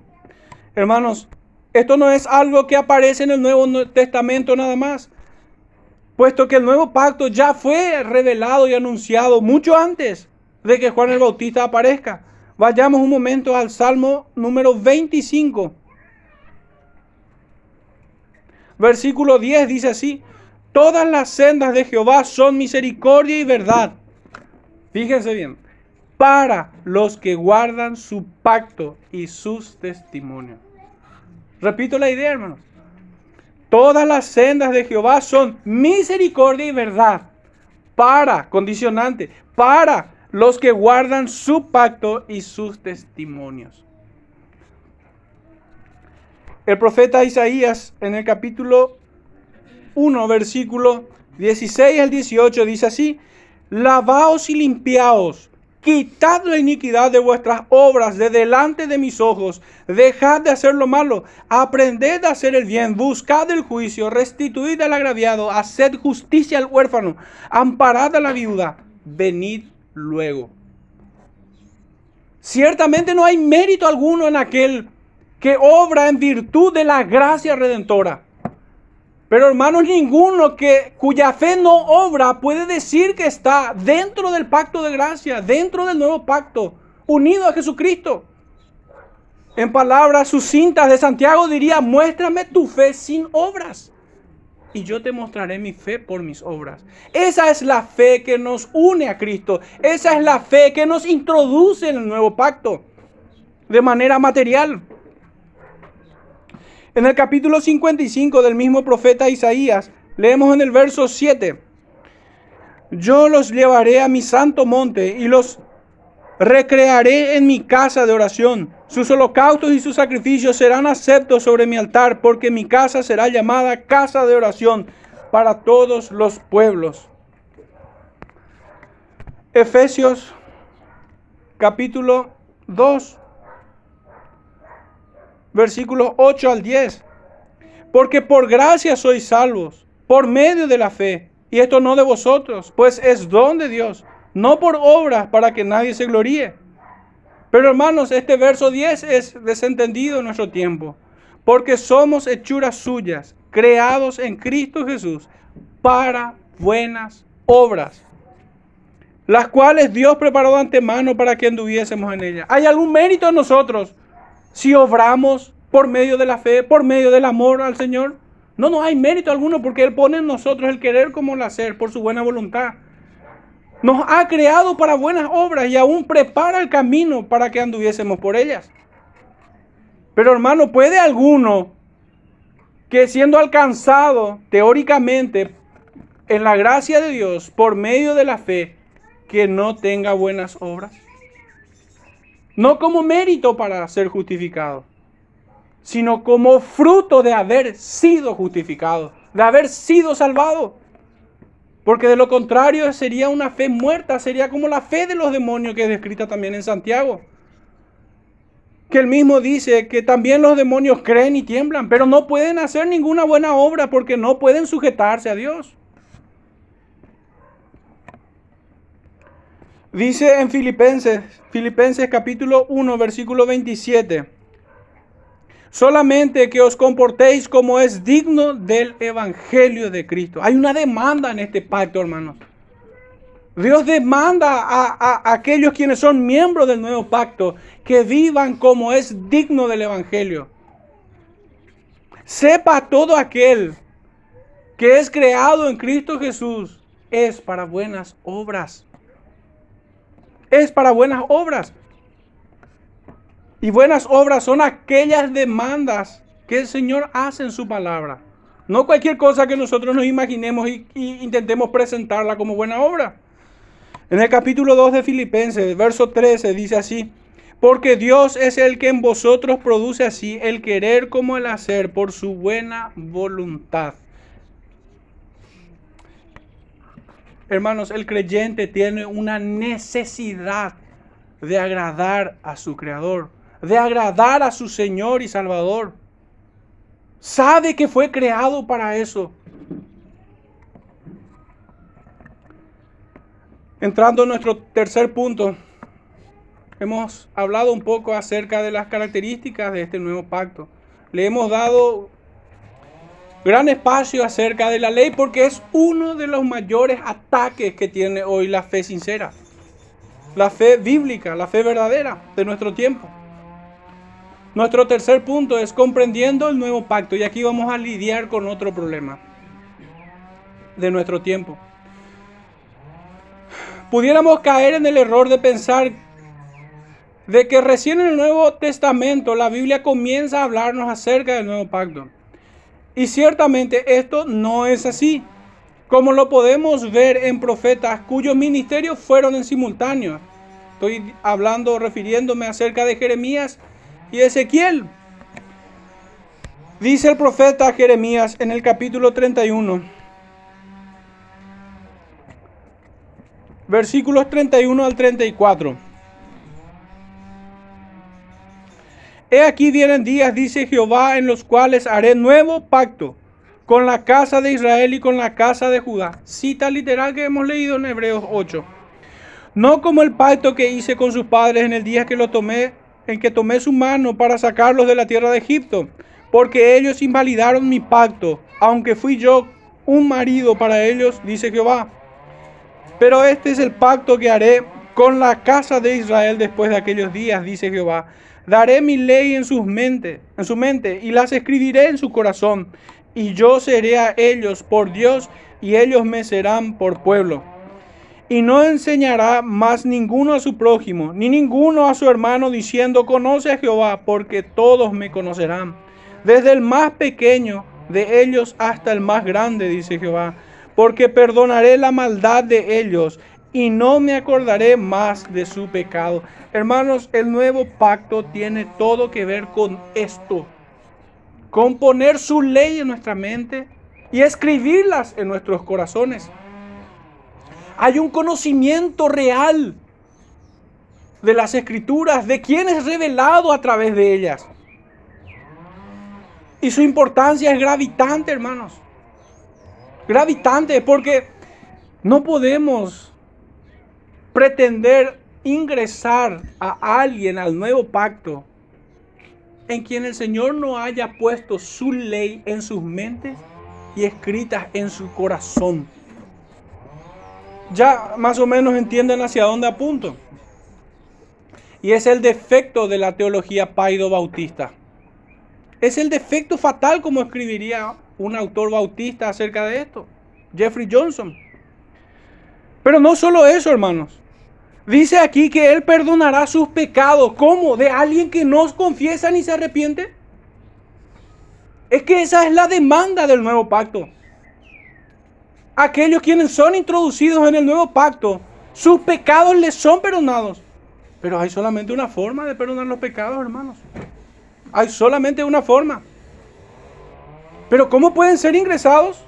Hermanos, esto no es algo que aparece en el Nuevo Testamento nada más, puesto que el nuevo pacto ya fue revelado y anunciado mucho antes de que Juan el Bautista aparezca. Vayamos un momento al Salmo número 25. Versículo 10 dice así, todas las sendas de Jehová son misericordia y verdad. Fíjense bien, para los que guardan su pacto y sus testimonios. Repito la idea, hermanos. Todas las sendas de Jehová son misericordia y verdad. Para, condicionante, para los que guardan su pacto y sus testimonios. El profeta Isaías en el capítulo 1, versículo 16 al 18 dice así, lavaos y limpiaos, quitad la iniquidad de vuestras obras de delante de mis ojos, dejad de hacer lo malo, aprended a hacer el bien, buscad el juicio, restituid al agraviado, haced justicia al huérfano, amparad a la viuda, venid luego. Ciertamente no hay mérito alguno en aquel que obra en virtud de la gracia redentora. Pero hermanos, ninguno que cuya fe no obra puede decir que está dentro del pacto de gracia, dentro del nuevo pacto, unido a Jesucristo. En palabras sucintas de Santiago diría, muéstrame tu fe sin obras y yo te mostraré mi fe por mis obras. Esa es la fe que nos une a Cristo. Esa es la fe que nos introduce en el nuevo pacto de manera material. En el capítulo 55 del mismo profeta Isaías, leemos en el verso 7, yo los llevaré a mi santo monte y los recrearé en mi casa de oración. Sus holocaustos y sus sacrificios serán aceptos sobre mi altar, porque mi casa será llamada casa de oración para todos los pueblos. Efesios capítulo 2, versículos 8 al 10. Porque por gracia sois salvos, por medio de la fe, y esto no de vosotros, pues es don de Dios no por obras para que nadie se gloríe. Pero hermanos, este verso 10 es desentendido en nuestro tiempo, porque somos hechuras suyas, creados en Cristo Jesús para buenas obras, las cuales Dios preparó de antemano para que anduviésemos en ellas. ¿Hay algún mérito en nosotros si obramos por medio de la fe, por medio del amor al Señor? No, no hay mérito alguno porque Él pone en nosotros el querer como el hacer por su buena voluntad. Nos ha creado para buenas obras y aún prepara el camino para que anduviésemos por ellas. Pero hermano, ¿puede alguno que siendo alcanzado teóricamente en la gracia de Dios por medio de la fe, que no tenga buenas obras? No como mérito para ser justificado, sino como fruto de haber sido justificado, de haber sido salvado. Porque de lo contrario sería una fe muerta, sería como la fe de los demonios que es descrita también en Santiago. Que él mismo dice que también los demonios creen y tiemblan, pero no pueden hacer ninguna buena obra porque no pueden sujetarse a Dios. Dice en Filipenses, Filipenses capítulo 1, versículo 27 solamente que os comportéis como es digno del Evangelio de Cristo. Hay una demanda en este pacto, hermanos. Dios demanda a, aquellos quienes son miembros del nuevo pacto que vivan como es digno del Evangelio. Sepa todo aquel que es creado en Cristo Jesús es para buenas obras. Es para buenas obras. Y buenas obras son aquellas demandas que el Señor hace en su palabra. No cualquier cosa que nosotros nos imaginemos y, intentemos presentarla como buena obra. En el capítulo 2 de Filipenses, verso 13, dice así, porque Dios es el que en vosotros produce así el querer como el hacer por su buena voluntad. Hermanos, el creyente tiene una necesidad de agradar a su Creador de agradar a su Señor y Salvador. Sabe que fue creado para eso. Entrando en nuestro tercer punto, hemos hablado un poco acerca de las características de este nuevo pacto. Le hemos dado gran espacio acerca de la ley porque es uno de los mayores ataques que tiene hoy la fe sincera, la fe bíblica, la fe verdadera de nuestro tiempo. Nuestro tercer punto es comprendiendo el nuevo pacto y aquí vamos a lidiar con otro problema de nuestro tiempo. Pudiéramos caer en el error de pensar de que recién en el Nuevo Testamento la Biblia comienza a hablarnos acerca del nuevo pacto. Y ciertamente esto no es así, como lo podemos ver en profetas cuyos ministerios fueron en simultáneo. Estoy hablando, refiriéndome acerca de Jeremías y Ezequiel. Dice el profeta Jeremías en el capítulo 31, versículos 31 al 34. He aquí vienen días, dice Jehová, en los cuales haré nuevo pacto con la casa de Israel y con la casa de Judá. Cita literal que hemos leído en Hebreos 8. No como el pacto que hice con sus padres en el día que lo tomé, en que tomé su mano para sacarlos de la tierra de Egipto, porque ellos invalidaron mi pacto, aunque fui yo un marido para ellos, dice Jehová. Pero este es el pacto que haré con la casa de Israel después de aquellos días, dice Jehová Daré mi ley en sus en su mente y las escribiré en su corazón, y yo seré a ellos por Dios y ellos me serán por pueblo. Y no enseñará más ninguno a su prójimo, ni ninguno a su hermano, diciendo, conoce a Jehová, porque todos me conocerán, desde el más pequeño de ellos hasta el más grande, dice Jehová, porque perdonaré la maldad de ellos y no me acordaré más de su pecado. Hermanos, el nuevo pacto tiene todo que ver con esto, con poner su ley en nuestra mente y escribirlas en nuestros corazones. Hay un conocimiento real de las escrituras, de quién es revelado a través de ellas. Y su importancia es gravitante, hermanos. Gravitante, porque no podemos pretender ingresar a alguien al nuevo pacto en quien el Señor no haya puesto su ley en sus mentes y escritas en su corazón. Ya más o menos entienden hacia dónde apunto. Y es el defecto de la teología paido bautista. Es el defecto fatal como escribiría un autor bautista acerca de esto, Jeffrey Johnson. Pero no solo eso, hermanos. Dice aquí que Él perdonará sus pecados. ¿Cómo? ¿De alguien que no confiesa ni se arrepiente? Es que esa es la demanda del nuevo pacto. Aquellos quienes son introducidos en el nuevo pacto, sus pecados les son perdonados. Pero hay solamente una forma de perdonar los pecados, hermanos. Hay solamente una forma. Pero ¿cómo pueden ser ingresados?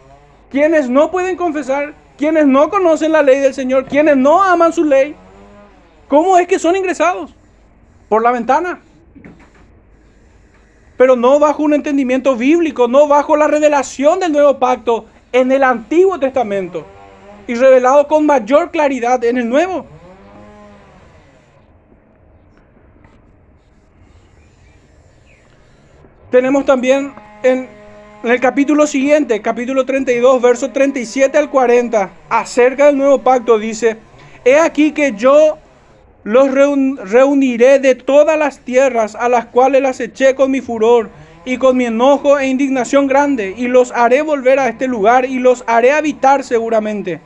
Quienes no pueden confesar, quienes no conocen la ley del Señor, quienes no aman su ley. ¿Cómo es que son ingresados? Por la ventana. Pero no bajo un entendimiento bíblico, no bajo la revelación del nuevo pacto en el Antiguo Testamento y revelado con mayor claridad en el Nuevo. Tenemos también en, el capítulo siguiente, capítulo 32, versos 37 al 40, acerca del nuevo pacto, dice, he aquí que yo los reuniré de todas las tierras a las cuales las eché con mi furor y con mi enojo e indignación grande, y los haré volver a este lugar y los haré habitar seguramente.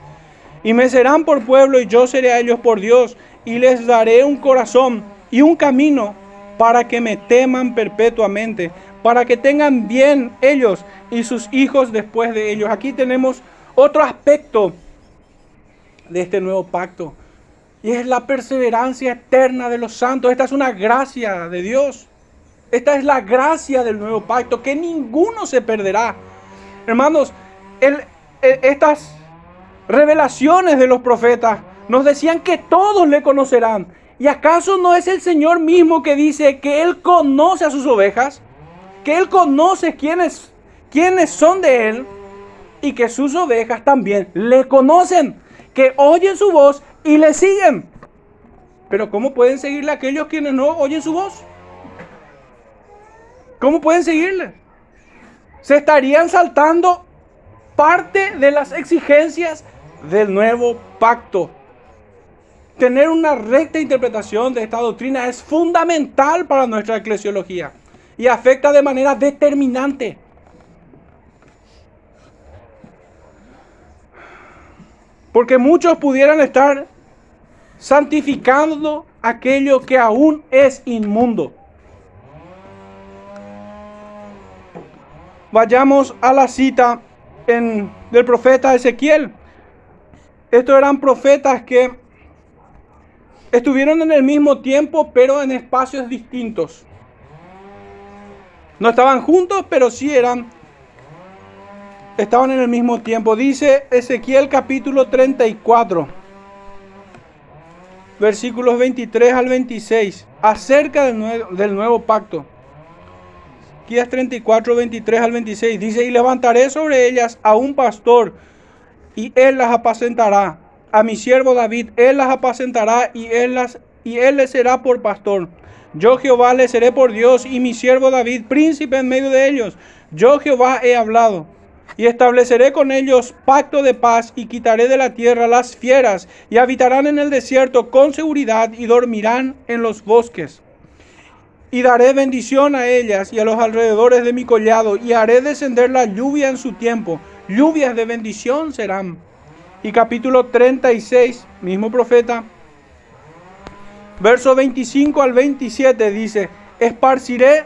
Y me serán por pueblo y yo seré a ellos por Dios, y les daré un corazón y un camino para que me teman perpetuamente, para que tengan bien ellos y sus hijos después de ellos. Aquí tenemos otro aspecto de este nuevo pacto y es la perseverancia eterna de los santos. Esta es una gracia de Dios. Esta es la gracia del nuevo pacto, que ninguno se perderá. Hermanos, estas revelaciones de los profetas nos decían que todos le conocerán. ¿Y acaso no es el Señor mismo que dice que Él conoce a sus ovejas? Que Él conoce quiénes quienes son de él y que sus ovejas también le conocen, que oyen su voz y le siguen. Pero ¿cómo pueden seguirle a aquellos quienes no oyen su voz? ¿Cómo pueden seguirle? Se estarían saltando parte de las exigencias del nuevo pacto. Tener una recta interpretación de esta doctrina es fundamental para nuestra eclesiología y afecta de manera determinante. Porque muchos pudieran estar santificando aquello que aún es inmundo. Vayamos a la cita en, del profeta Ezequiel. Estos eran profetas que estuvieron en el mismo tiempo, pero en espacios distintos. No estaban juntos, pero sí eran estaban en el mismo tiempo. Dice Ezequiel capítulo 34, versículos 23 al 26, acerca del nuevo, del nuevo pacto. Ezequiel 34, 23 al 26, dice, y levantaré sobre ellas a un pastor, y él las apacentará. A mi siervo David, él las apacentará, y él, las, y él le será por pastor. Yo Jehová le seré por Dios, y mi siervo David, príncipe en medio de ellos. Yo Jehová he hablado. Y estableceré con ellos pacto de paz y quitaré de la tierra las fieras y habitarán en el desierto con seguridad y dormirán en los bosques. Y daré bendición a ellas y a los alrededores de mi collado y haré descender la lluvia en su tiempo. Lluvias de bendición serán. Y capítulo 36, mismo profeta, verso 25 al 27 dice, esparciré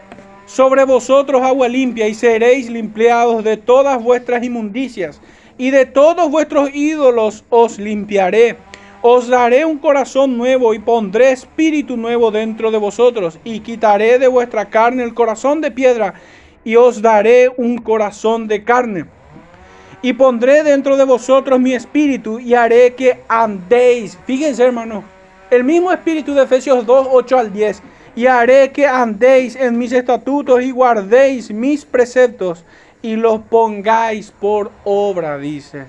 sobre vosotros agua limpia y seréis limpiados de todas vuestras inmundicias y de todos vuestros ídolos os limpiaré. Os daré un corazón nuevo y pondré espíritu nuevo dentro de vosotros y quitaré de vuestra carne el corazón de piedra y os daré un corazón de carne. Y pondré dentro de vosotros mi espíritu y haré que andéis. Fíjense hermano, el mismo espíritu de Efesios 2, 8 al 10 y haré que andéis en mis estatutos y guardéis mis preceptos y los pongáis por obra, dice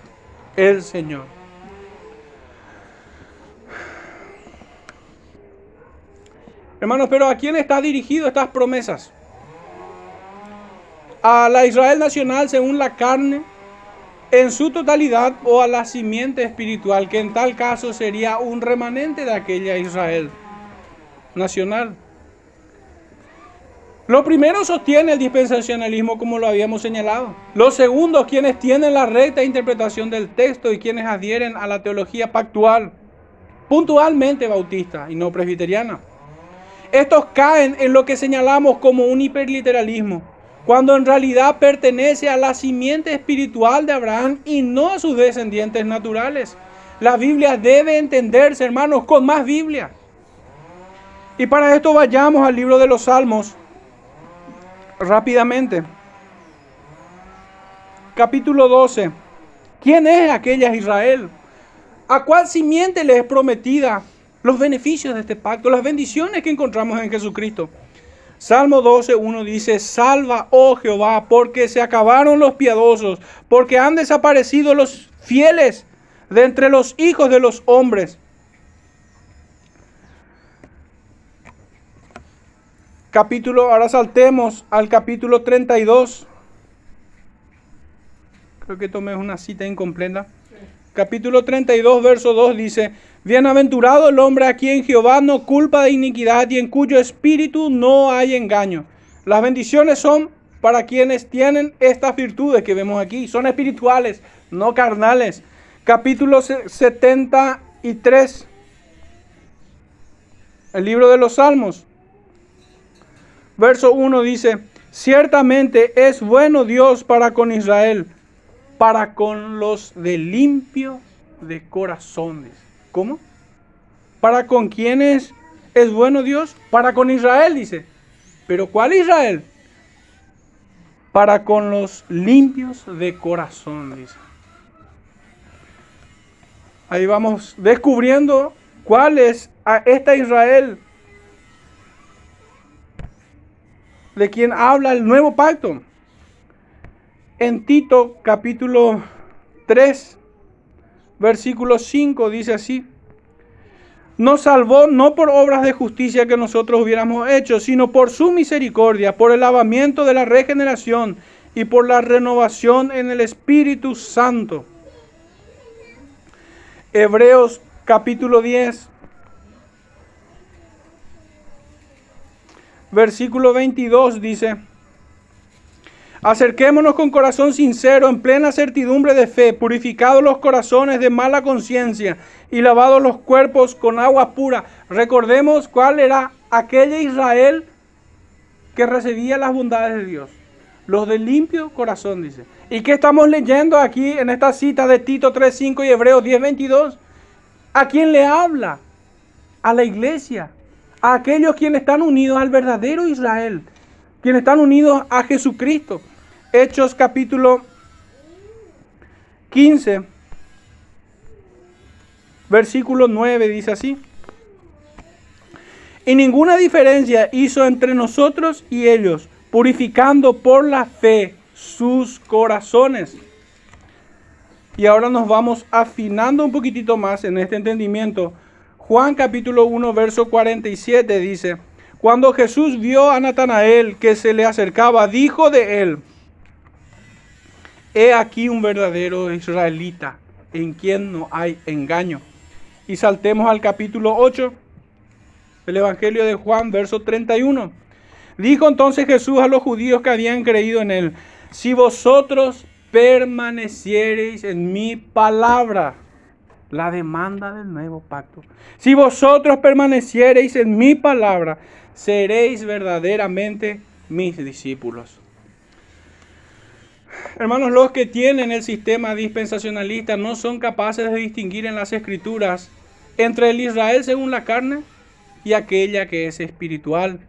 el Señor. Hermanos, pero ¿a quién está dirigido estas promesas? ¿A la Israel nacional según la carne en su totalidad o a la simiente espiritual, que en tal caso sería un remanente de aquella Israel nacional? Lo primero sostiene el dispensacionalismo como lo habíamos señalado. Los segundos, quienes tienen la recta interpretación del texto y quienes adhieren a la teología pactual, puntualmente bautista y no presbiteriana. Estos caen en lo que señalamos como un hiperliteralismo, cuando en realidad pertenece a la simiente espiritual de Abraham y no a sus descendientes naturales. La Biblia debe entenderse, hermanos, con más Biblia. Y para esto vayamos al libro de los Salmos, rápidamente. Capítulo 12. ¿Quién es aquella Israel? ¿A cuál simiente le es prometida los beneficios de este pacto, las bendiciones que encontramos en Jesucristo? Salmo 12, 1 dice, salva, oh Jehová, porque se acabaron los piadosos, porque han desaparecido los fieles de entre los hijos de los hombres. Capítulo, ahora saltemos al capítulo 32. Creo que tomé una cita incompleta. Capítulo 32, verso 2 dice, Bienaventurado el hombre a quien Jehová no culpa de iniquidad y en cuyo espíritu no hay engaño. Las bendiciones son para quienes tienen estas virtudes que vemos aquí. Son espirituales, no carnales. Capítulo 73. El libro de los Salmos verso 1 dice, ciertamente es bueno Dios para con Israel, para con los de limpio de corazones. ¿Cómo? ¿Para con quiénes es bueno Dios? Para con Israel, dice. ¿Pero cuál Israel? Para con los limpios de corazón, dice. Ahí vamos descubriendo cuál es esta Israel de quien habla el nuevo pacto. En Tito capítulo 3, versículo 5 dice así. Nos salvó no por obras de justicia que nosotros hubiéramos hecho, sino por su misericordia, por el lavamiento de la regeneración y por la renovación en el Espíritu Santo. Hebreos capítulo 10, versículo 22 dice, Acerquémonos con corazón sincero, en plena certidumbre de fe, purificados los corazones de mala conciencia y lavados los cuerpos con agua pura. Recordemos cuál era aquella Israel que recibía las bondades de Dios. Los de limpio corazón, dice. ¿Y qué estamos leyendo aquí en esta cita de Tito 3.5 y Hebreos 10.22? ¿A quién le habla? A la iglesia. A aquellos quienes están unidos al verdadero Israel. Quienes están unidos a Jesucristo. Hechos capítulo 15, versículo 9 dice así. Y ninguna diferencia hizo entre nosotros y ellos, purificando por la fe sus corazones. Y ahora nos vamos afinando un poquitito más en este entendimiento. Juan capítulo 1, verso 47 dice, cuando Jesús vio a Natanael que se le acercaba, dijo de él, He aquí un verdadero israelita en quien no hay engaño. Y saltemos al capítulo 8 del Evangelio de Juan, verso 31. Dijo entonces Jesús a los judíos que habían creído en él, si vosotros permaneciereis en mi palabra, la demanda del nuevo pacto, si vosotros permaneciereis en mi palabra, seréis verdaderamente mis discípulos. Hermanos, los que tienen el sistema dispensacionalista no son capaces de distinguir en las escrituras entre el Israel según la carne y aquella que es espiritual,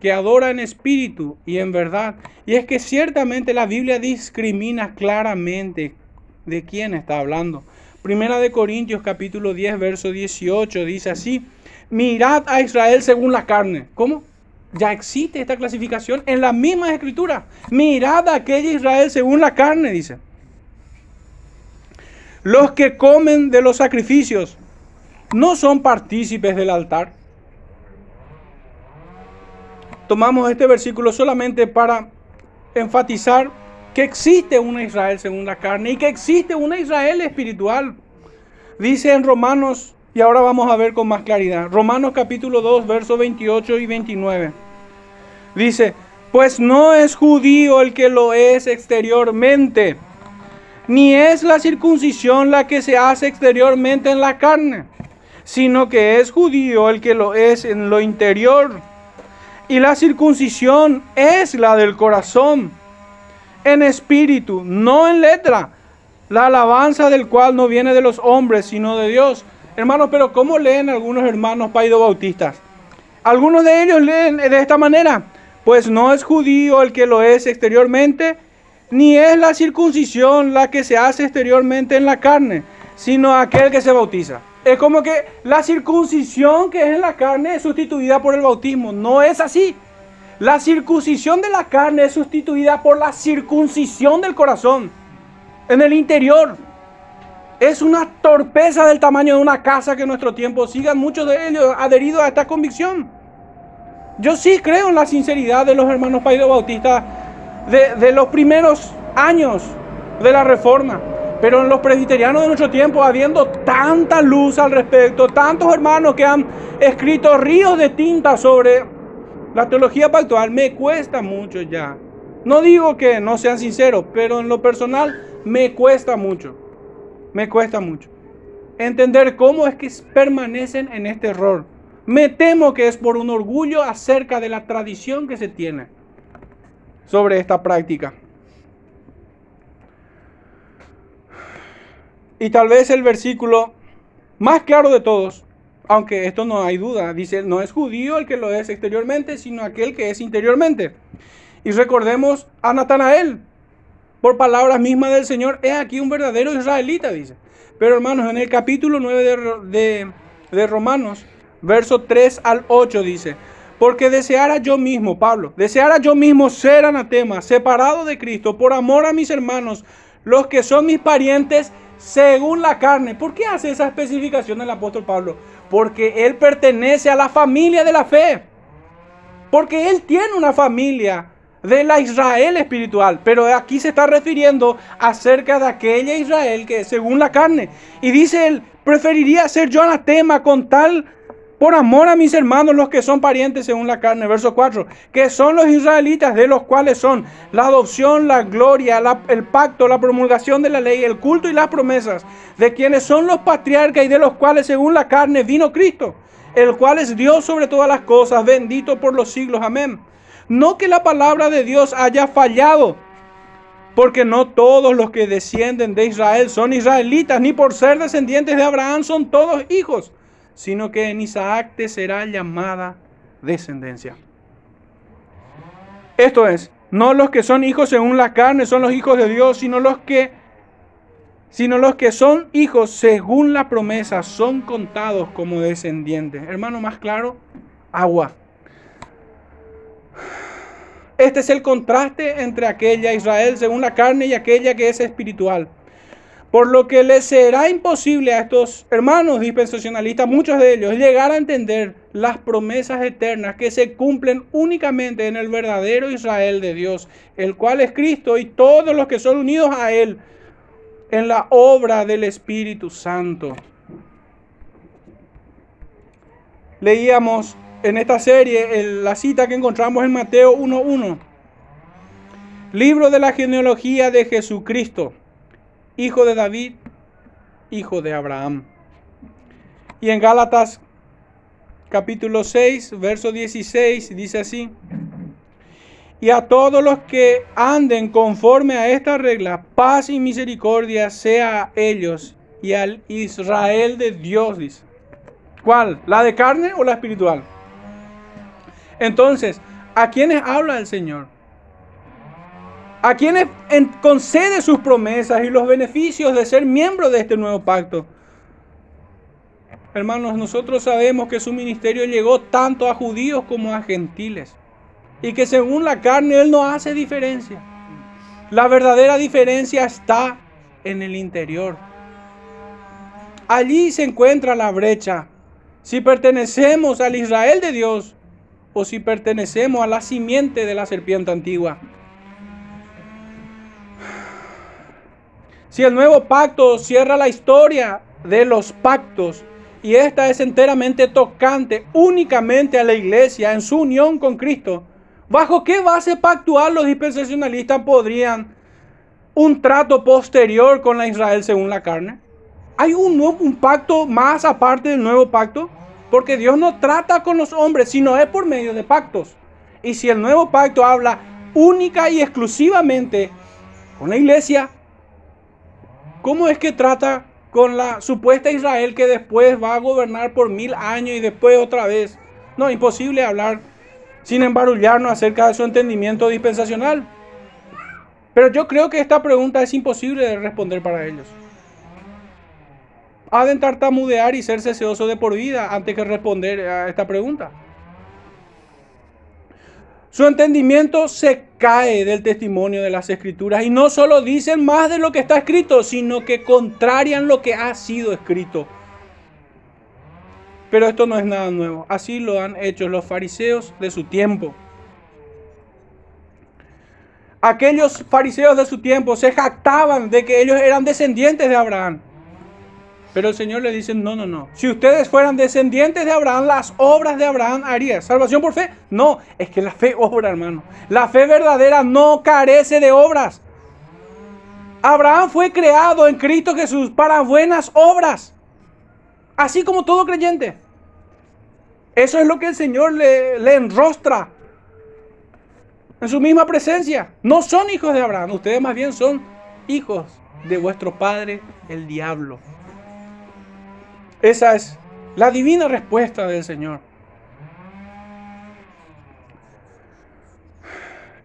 que adora en espíritu y en verdad. Y es que ciertamente la Biblia discrimina claramente de quién está hablando. Primera de Corintios capítulo 10, verso 18 dice así, mirad a Israel según la carne. ¿Cómo? Ya existe esta clasificación en la misma escritura. Mirad a aquella Israel según la carne, dice. Los que comen de los sacrificios no son partícipes del altar. Tomamos este versículo solamente para enfatizar que existe una Israel según la carne y que existe una Israel espiritual. Dice en Romanos y ahora vamos a ver con más claridad. Romanos capítulo 2, versos 28 y 29. Dice, pues no es judío el que lo es exteriormente, ni es la circuncisión la que se hace exteriormente en la carne, sino que es judío el que lo es en lo interior. Y la circuncisión es la del corazón, en espíritu, no en letra, la alabanza del cual no viene de los hombres, sino de Dios. Hermanos, pero ¿cómo leen algunos hermanos paido bautistas? Algunos de ellos leen de esta manera, pues no es judío el que lo es exteriormente, ni es la circuncisión la que se hace exteriormente en la carne, sino aquel que se bautiza. Es como que la circuncisión que es en la carne es sustituida por el bautismo. No es así. La circuncisión de la carne es sustituida por la circuncisión del corazón en el interior. Es una torpeza del tamaño de una casa que en nuestro tiempo sigan muchos de ellos adheridos a esta convicción. Yo sí creo en la sinceridad de los hermanos Paido Bautistas de, de los primeros años de la reforma. Pero en los presbiterianos de nuestro tiempo, habiendo tanta luz al respecto, tantos hermanos que han escrito ríos de tinta sobre la teología pactual, me cuesta mucho ya. No digo que no sean sinceros, pero en lo personal me cuesta mucho, me cuesta mucho entender cómo es que permanecen en este error. Me temo que es por un orgullo acerca de la tradición que se tiene sobre esta práctica. Y tal vez el versículo más claro de todos, aunque esto no hay duda, dice, no es judío el que lo es exteriormente, sino aquel que es interiormente. Y recordemos a Natanael, por palabras mismas del Señor, es aquí un verdadero israelita, dice. Pero hermanos, en el capítulo 9 de, de, Romanos, verso 3 al 8 dice, Porque deseara yo mismo, Pablo, deseara yo mismo ser anatema, separado de Cristo, por amor a mis hermanos, los que son mis parientes según la carne. ¿Por qué hace esa especificación el apóstol Pablo? Porque él pertenece a la familia de la fe. Porque él tiene una familia de la Israel espiritual, pero aquí se está refiriendo acerca de aquella Israel que según la carne. Y dice él, preferiría ser yo con tal por amor a mis hermanos, los que son parientes según la carne. Verso 4. Que son los israelitas, de los cuales son la adopción, la gloria, el pacto, la promulgación de la ley, el culto y las promesas. De quienes son los patriarcas y de los cuales según la carne vino Cristo. El cual es Dios sobre todas las cosas, bendito por los siglos. Amén. No que la palabra de Dios haya fallado. Porque no todos los que descienden de Israel son israelitas, ni por ser descendientes de Abraham son todos hijos sino que en Isaac te será llamada descendencia. Esto es, no los que son hijos según la carne son los hijos de Dios, sino los que sino los que son hijos según la promesa son contados como descendientes. Hermano, más claro, agua. Este es el contraste entre aquella Israel según la carne y aquella que es espiritual. Por lo que les será imposible a estos hermanos dispensacionalistas, muchos de ellos, llegar a entender las promesas eternas que se cumplen únicamente en el verdadero Israel de Dios, el cual es Cristo y todos los que son unidos a Él en la obra del Espíritu Santo. Leíamos en esta serie la cita que encontramos en Mateo 1.1. Libro de la genealogía de Jesucristo hijo de David, hijo de Abraham. Y en Gálatas capítulo 6, verso 16 dice así, y a todos los que anden conforme a esta regla, paz y misericordia sea a ellos y al Israel de Dios. ¿Cuál? ¿La de carne o la espiritual? Entonces, ¿a quiénes habla el Señor? A quienes concede sus promesas y los beneficios de ser miembro de este nuevo pacto. Hermanos, nosotros sabemos que su ministerio llegó tanto a judíos como a gentiles y que según la carne Él no hace diferencia. La verdadera diferencia está en el interior. Allí se encuentra la brecha. Si pertenecemos al Israel de Dios o si pertenecemos a la simiente de la serpiente antigua. Si el nuevo pacto cierra la historia de los pactos y esta es enteramente tocante únicamente a la iglesia en su unión con Cristo, ¿bajo qué base pactual los dispensacionalistas podrían un trato posterior con la Israel según la carne? ¿Hay un, un pacto más aparte del nuevo pacto? Porque Dios no trata con los hombres, sino es por medio de pactos. Y si el nuevo pacto habla única y exclusivamente con la iglesia, ¿Cómo es que trata con la supuesta Israel que después va a gobernar por mil años y después otra vez? No, imposible hablar sin embarullarnos acerca de su entendimiento dispensacional. Pero yo creo que esta pregunta es imposible de responder para ellos. Ha de tartamudear y ser deseoso de por vida antes que responder a esta pregunta. Su entendimiento se cae del testimonio de las escrituras y no solo dicen más de lo que está escrito, sino que contrarian lo que ha sido escrito. Pero esto no es nada nuevo. Así lo han hecho los fariseos de su tiempo. Aquellos fariseos de su tiempo se jactaban de que ellos eran descendientes de Abraham. Pero el Señor le dice, no, no, no. Si ustedes fueran descendientes de Abraham, las obras de Abraham harían. ¿Salvación por fe? No, es que la fe obra, hermano. La fe verdadera no carece de obras. Abraham fue creado en Cristo Jesús para buenas obras. Así como todo creyente. Eso es lo que el Señor le, le enrostra en su misma presencia. No son hijos de Abraham, ustedes más bien son hijos de vuestro padre, el diablo. Esa es la divina respuesta del Señor.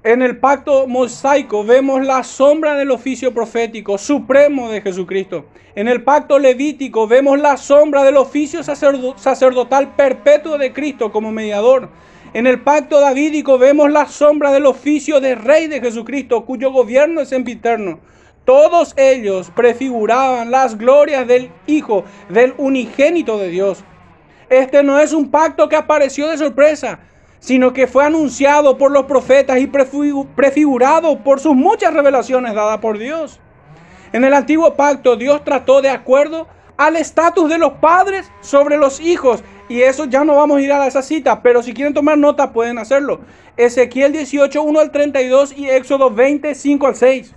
En el pacto mosaico vemos la sombra del oficio profético supremo de Jesucristo. En el pacto levítico vemos la sombra del oficio sacerdotal perpetuo de Cristo como mediador. En el pacto davídico vemos la sombra del oficio de rey de Jesucristo, cuyo gobierno es sempiterno. Todos ellos prefiguraban las glorias del Hijo, del unigénito de Dios. Este no es un pacto que apareció de sorpresa, sino que fue anunciado por los profetas y prefigurado por sus muchas revelaciones dadas por Dios. En el antiguo pacto Dios trató de acuerdo al estatus de los padres sobre los hijos. Y eso ya no vamos a ir a esa cita, pero si quieren tomar nota pueden hacerlo. Ezequiel 18, 1 al 32 y Éxodo 20, 5 al 6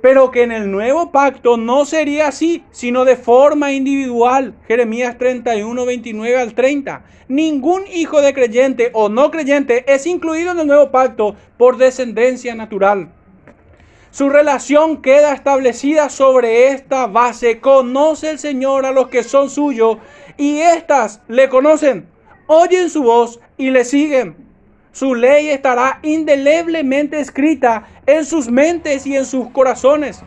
pero que en el nuevo pacto no sería así, sino de forma individual. Jeremías 31, 29 al 30. Ningún hijo de creyente o no creyente es incluido en el nuevo pacto por descendencia natural. Su relación queda establecida sobre esta base. Conoce el Señor a los que son suyos y éstas le conocen, oyen su voz y le siguen. Su ley estará indeleblemente escrita en sus mentes y en sus corazones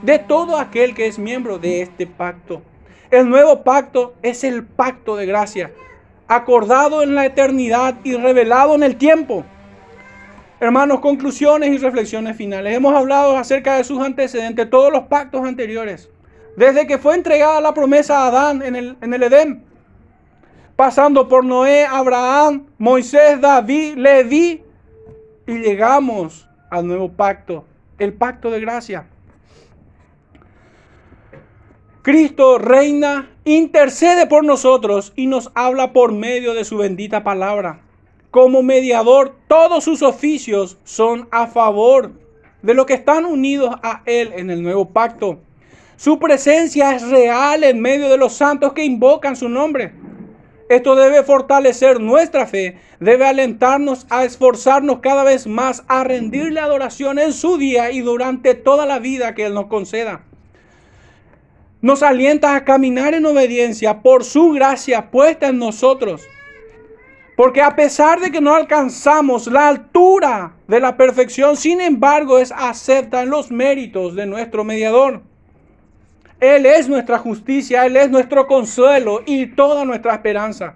de todo aquel que es miembro de este pacto. El nuevo pacto es el pacto de gracia, acordado en la eternidad y revelado en el tiempo. Hermanos, conclusiones y reflexiones finales. Hemos hablado acerca de sus antecedentes, todos los pactos anteriores. Desde que fue entregada la promesa a Adán en el, en el Edén, pasando por Noé, Abraham, Moisés, David, Leví, y llegamos al nuevo pacto, el pacto de gracia. Cristo reina, intercede por nosotros y nos habla por medio de su bendita palabra. Como mediador, todos sus oficios son a favor de los que están unidos a Él en el nuevo pacto. Su presencia es real en medio de los santos que invocan su nombre. Esto debe fortalecer nuestra fe, debe alentarnos a esforzarnos cada vez más a rendirle adoración en su día y durante toda la vida que Él nos conceda. Nos alienta a caminar en obediencia por su gracia puesta en nosotros. Porque a pesar de que no alcanzamos la altura de la perfección, sin embargo es acepta en los méritos de nuestro mediador. Él es nuestra justicia, Él es nuestro consuelo y toda nuestra esperanza.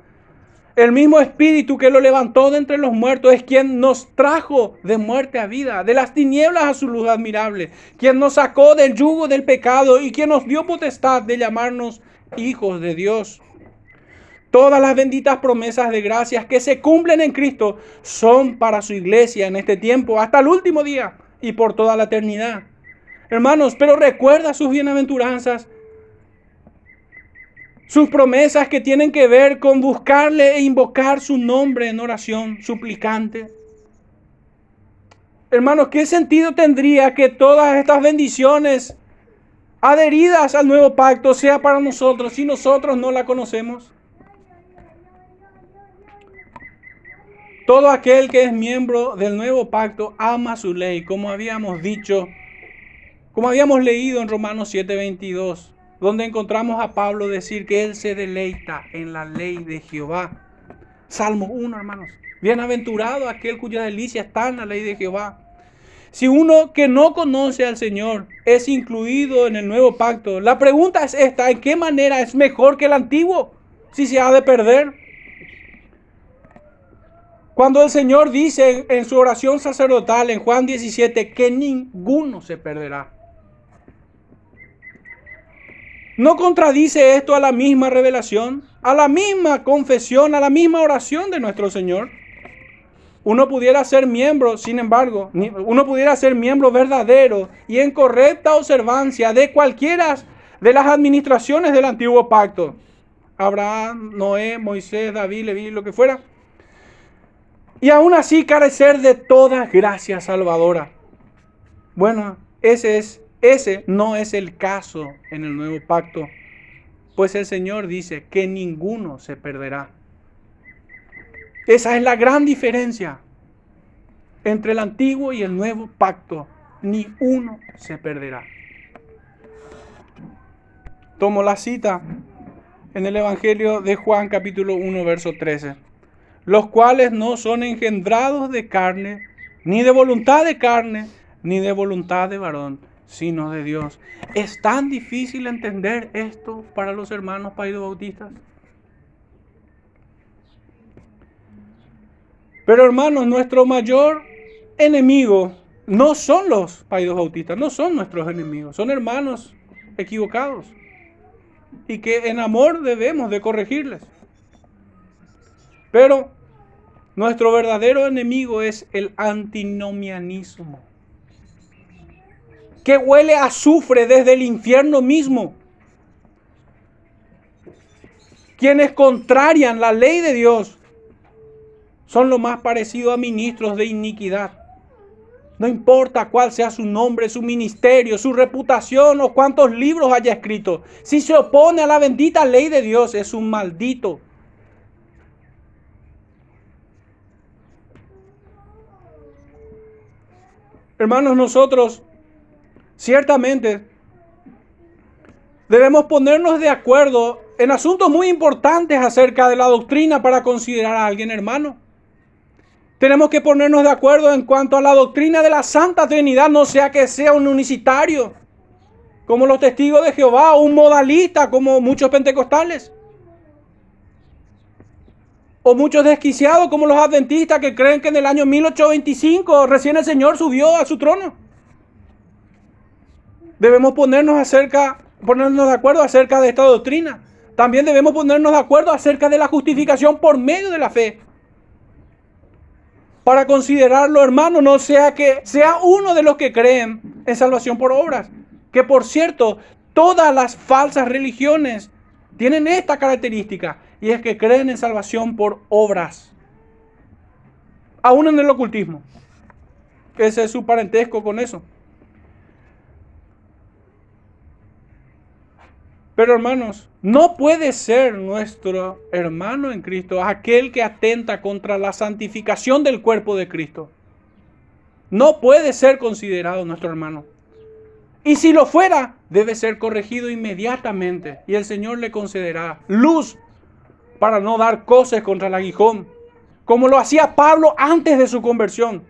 El mismo Espíritu que lo levantó de entre los muertos es quien nos trajo de muerte a vida, de las tinieblas a su luz admirable, quien nos sacó del yugo del pecado y quien nos dio potestad de llamarnos hijos de Dios. Todas las benditas promesas de gracias que se cumplen en Cristo son para su iglesia en este tiempo, hasta el último día y por toda la eternidad. Hermanos, pero recuerda sus bienaventuranzas, sus promesas que tienen que ver con buscarle e invocar su nombre en oración suplicante. Hermanos, ¿qué sentido tendría que todas estas bendiciones adheridas al nuevo pacto sea para nosotros si nosotros no la conocemos? Todo aquel que es miembro del nuevo pacto ama su ley, como habíamos dicho como habíamos leído en Romanos 7:22, donde encontramos a Pablo decir que él se deleita en la ley de Jehová. Salmo 1, hermanos. Bienaventurado aquel cuya delicia está en la ley de Jehová. Si uno que no conoce al Señor es incluido en el nuevo pacto, la pregunta es esta, ¿en qué manera es mejor que el antiguo si se ha de perder? Cuando el Señor dice en su oración sacerdotal en Juan 17 que ninguno se perderá, ¿No contradice esto a la misma revelación, a la misma confesión, a la misma oración de nuestro Señor? Uno pudiera ser miembro, sin embargo, uno pudiera ser miembro verdadero y en correcta observancia de cualquiera de las administraciones del antiguo pacto. Abraham, Noé, Moisés, David, Leví, lo que fuera. Y aún así carecer de toda gracia salvadora. Bueno, ese es ese no es el caso en el nuevo pacto, pues el Señor dice que ninguno se perderá. Esa es la gran diferencia entre el antiguo y el nuevo pacto. Ni uno se perderá. Tomo la cita en el Evangelio de Juan capítulo 1 verso 13. Los cuales no son engendrados de carne, ni de voluntad de carne, ni de voluntad de varón, sino de Dios. ¿Es tan difícil entender esto para los hermanos bautistas? Pero hermanos, nuestro mayor enemigo no son los paidos bautistas, no son nuestros enemigos, son hermanos equivocados y que en amor debemos de corregirles. Pero nuestro verdadero enemigo es el antinomianismo, que huele a azufre desde el infierno mismo. Quienes contrarian la ley de Dios son lo más parecido a ministros de iniquidad. No importa cuál sea su nombre, su ministerio, su reputación o cuántos libros haya escrito. Si se opone a la bendita ley de Dios, es un maldito. Hermanos, nosotros ciertamente debemos ponernos de acuerdo en asuntos muy importantes acerca de la doctrina para considerar a alguien hermano. Tenemos que ponernos de acuerdo en cuanto a la doctrina de la Santa Trinidad, no sea que sea un unicitario, como los testigos de Jehová, o un modalista, como muchos pentecostales. O muchos desquiciados, como los adventistas, que creen que en el año 1825 recién el Señor subió a su trono. Debemos ponernos, acerca, ponernos de acuerdo acerca de esta doctrina. También debemos ponernos de acuerdo acerca de la justificación por medio de la fe para considerarlo hermano, no sea que sea uno de los que creen en salvación por obras. Que por cierto, todas las falsas religiones tienen esta característica y es que creen en salvación por obras. Aún en el ocultismo. Ese es su parentesco con eso. Pero hermanos, no puede ser nuestro hermano en Cristo aquel que atenta contra la santificación del cuerpo de Cristo. No puede ser considerado nuestro hermano. Y si lo fuera, debe ser corregido inmediatamente. Y el Señor le concederá luz para no dar cosas contra el aguijón, como lo hacía Pablo antes de su conversión.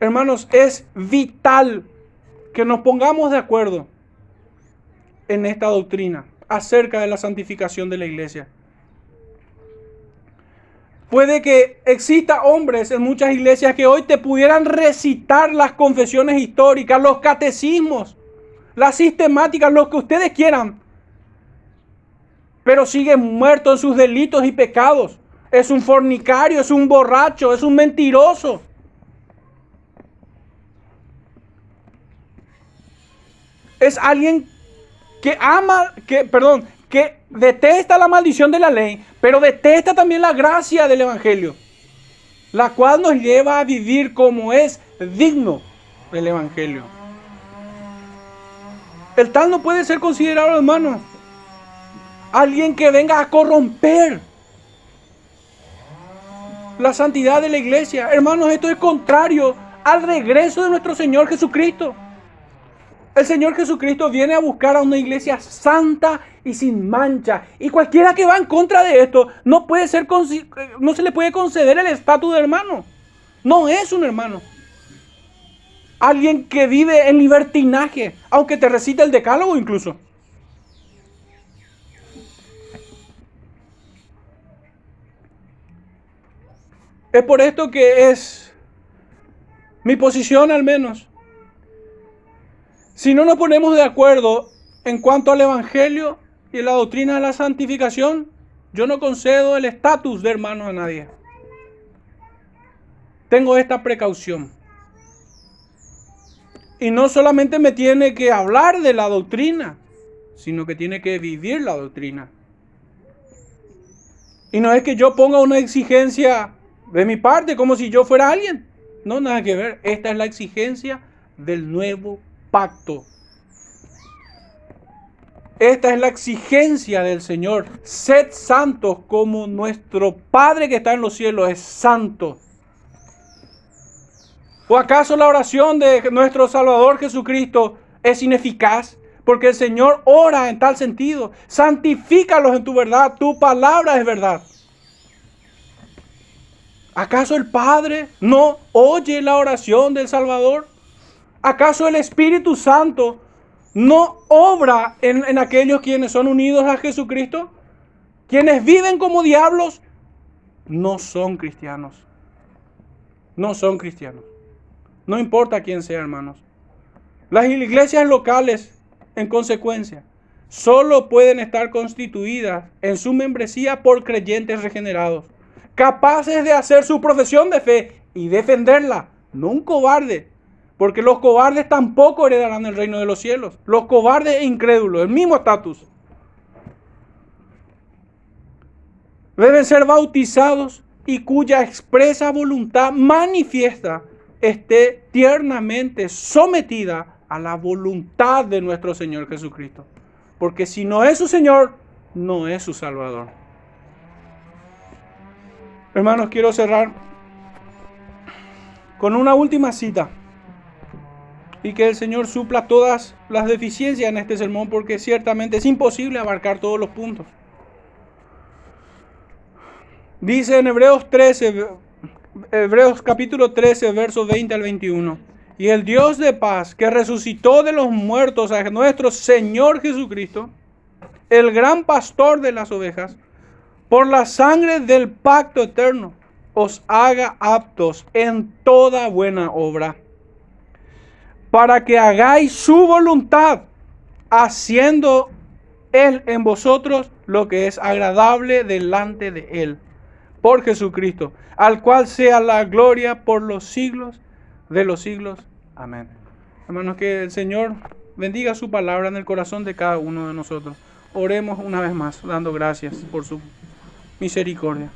Hermanos, es vital que nos pongamos de acuerdo en esta doctrina acerca de la santificación de la iglesia. Puede que exista hombres en muchas iglesias que hoy te pudieran recitar las confesiones históricas, los catecismos, las sistemáticas, lo que ustedes quieran, pero siguen muerto en sus delitos y pecados. Es un fornicario, es un borracho, es un mentiroso. Es alguien que ama, que, perdón, que detesta la maldición de la ley, pero detesta también la gracia del Evangelio, la cual nos lleva a vivir como es digno del Evangelio. El tal no puede ser considerado, hermano, alguien que venga a corromper la santidad de la iglesia. Hermanos, esto es contrario al regreso de nuestro Señor Jesucristo. El Señor Jesucristo viene a buscar a una iglesia santa y sin mancha. Y cualquiera que va en contra de esto no, puede ser, no se le puede conceder el estatus de hermano. No es un hermano. Alguien que vive en libertinaje, aunque te recite el decálogo incluso. Es por esto que es mi posición al menos si no nos ponemos de acuerdo en cuanto al Evangelio y la doctrina de la santificación, yo no concedo el estatus de hermano a nadie. Tengo esta precaución. Y no solamente me tiene que hablar de la doctrina, sino que tiene que vivir la doctrina. Y no es que yo ponga una exigencia de mi parte como si yo fuera alguien. No, nada que ver. Esta es la exigencia del nuevo pacto. Esta es la exigencia del Señor. Sed santos como nuestro Padre que está en los cielos es santo. ¿O acaso la oración de nuestro Salvador Jesucristo es ineficaz? Porque el Señor ora en tal sentido. Santifícalos en tu verdad. Tu palabra es verdad. ¿Acaso el Padre no oye la oración del Salvador? ¿Acaso el Espíritu Santo no obra en, aquellos quienes son unidos a Jesucristo? Quienes viven como diablos no son cristianos. No son cristianos. No importa quién sea, hermanos. Las iglesias locales, en consecuencia, solo pueden estar constituidas en su membresía por creyentes regenerados, capaces de hacer su profesión de fe y defenderla, no un cobarde, porque los cobardes tampoco heredarán el reino de los cielos. Los cobardes e incrédulos, el mismo estatus. Deben ser bautizados y cuya expresa voluntad manifiesta esté tiernamente sometida a la voluntad de nuestro Señor Jesucristo. Porque si no es su Señor, no es su Salvador. Hermanos, quiero cerrar con una última cita y que el Señor supla todas las deficiencias en este sermón porque ciertamente es imposible abarcar todos los puntos. Dice en Hebreos 13, Hebreos capítulo 13, versos 20 al 21. Y el Dios de paz que resucitó de los muertos a nuestro Señor Jesucristo, el gran pastor de las ovejas, por la sangre del pacto eterno, os haga aptos en toda buena obra para que hagáis su voluntad, haciendo Él en vosotros lo que es agradable delante de Él, por Jesucristo, al cual sea la gloria por los siglos de los siglos. Amén. Hermanos, que el Señor bendiga su palabra en el corazón de cada uno de nosotros. Oremos una vez más, dando gracias por su misericordia.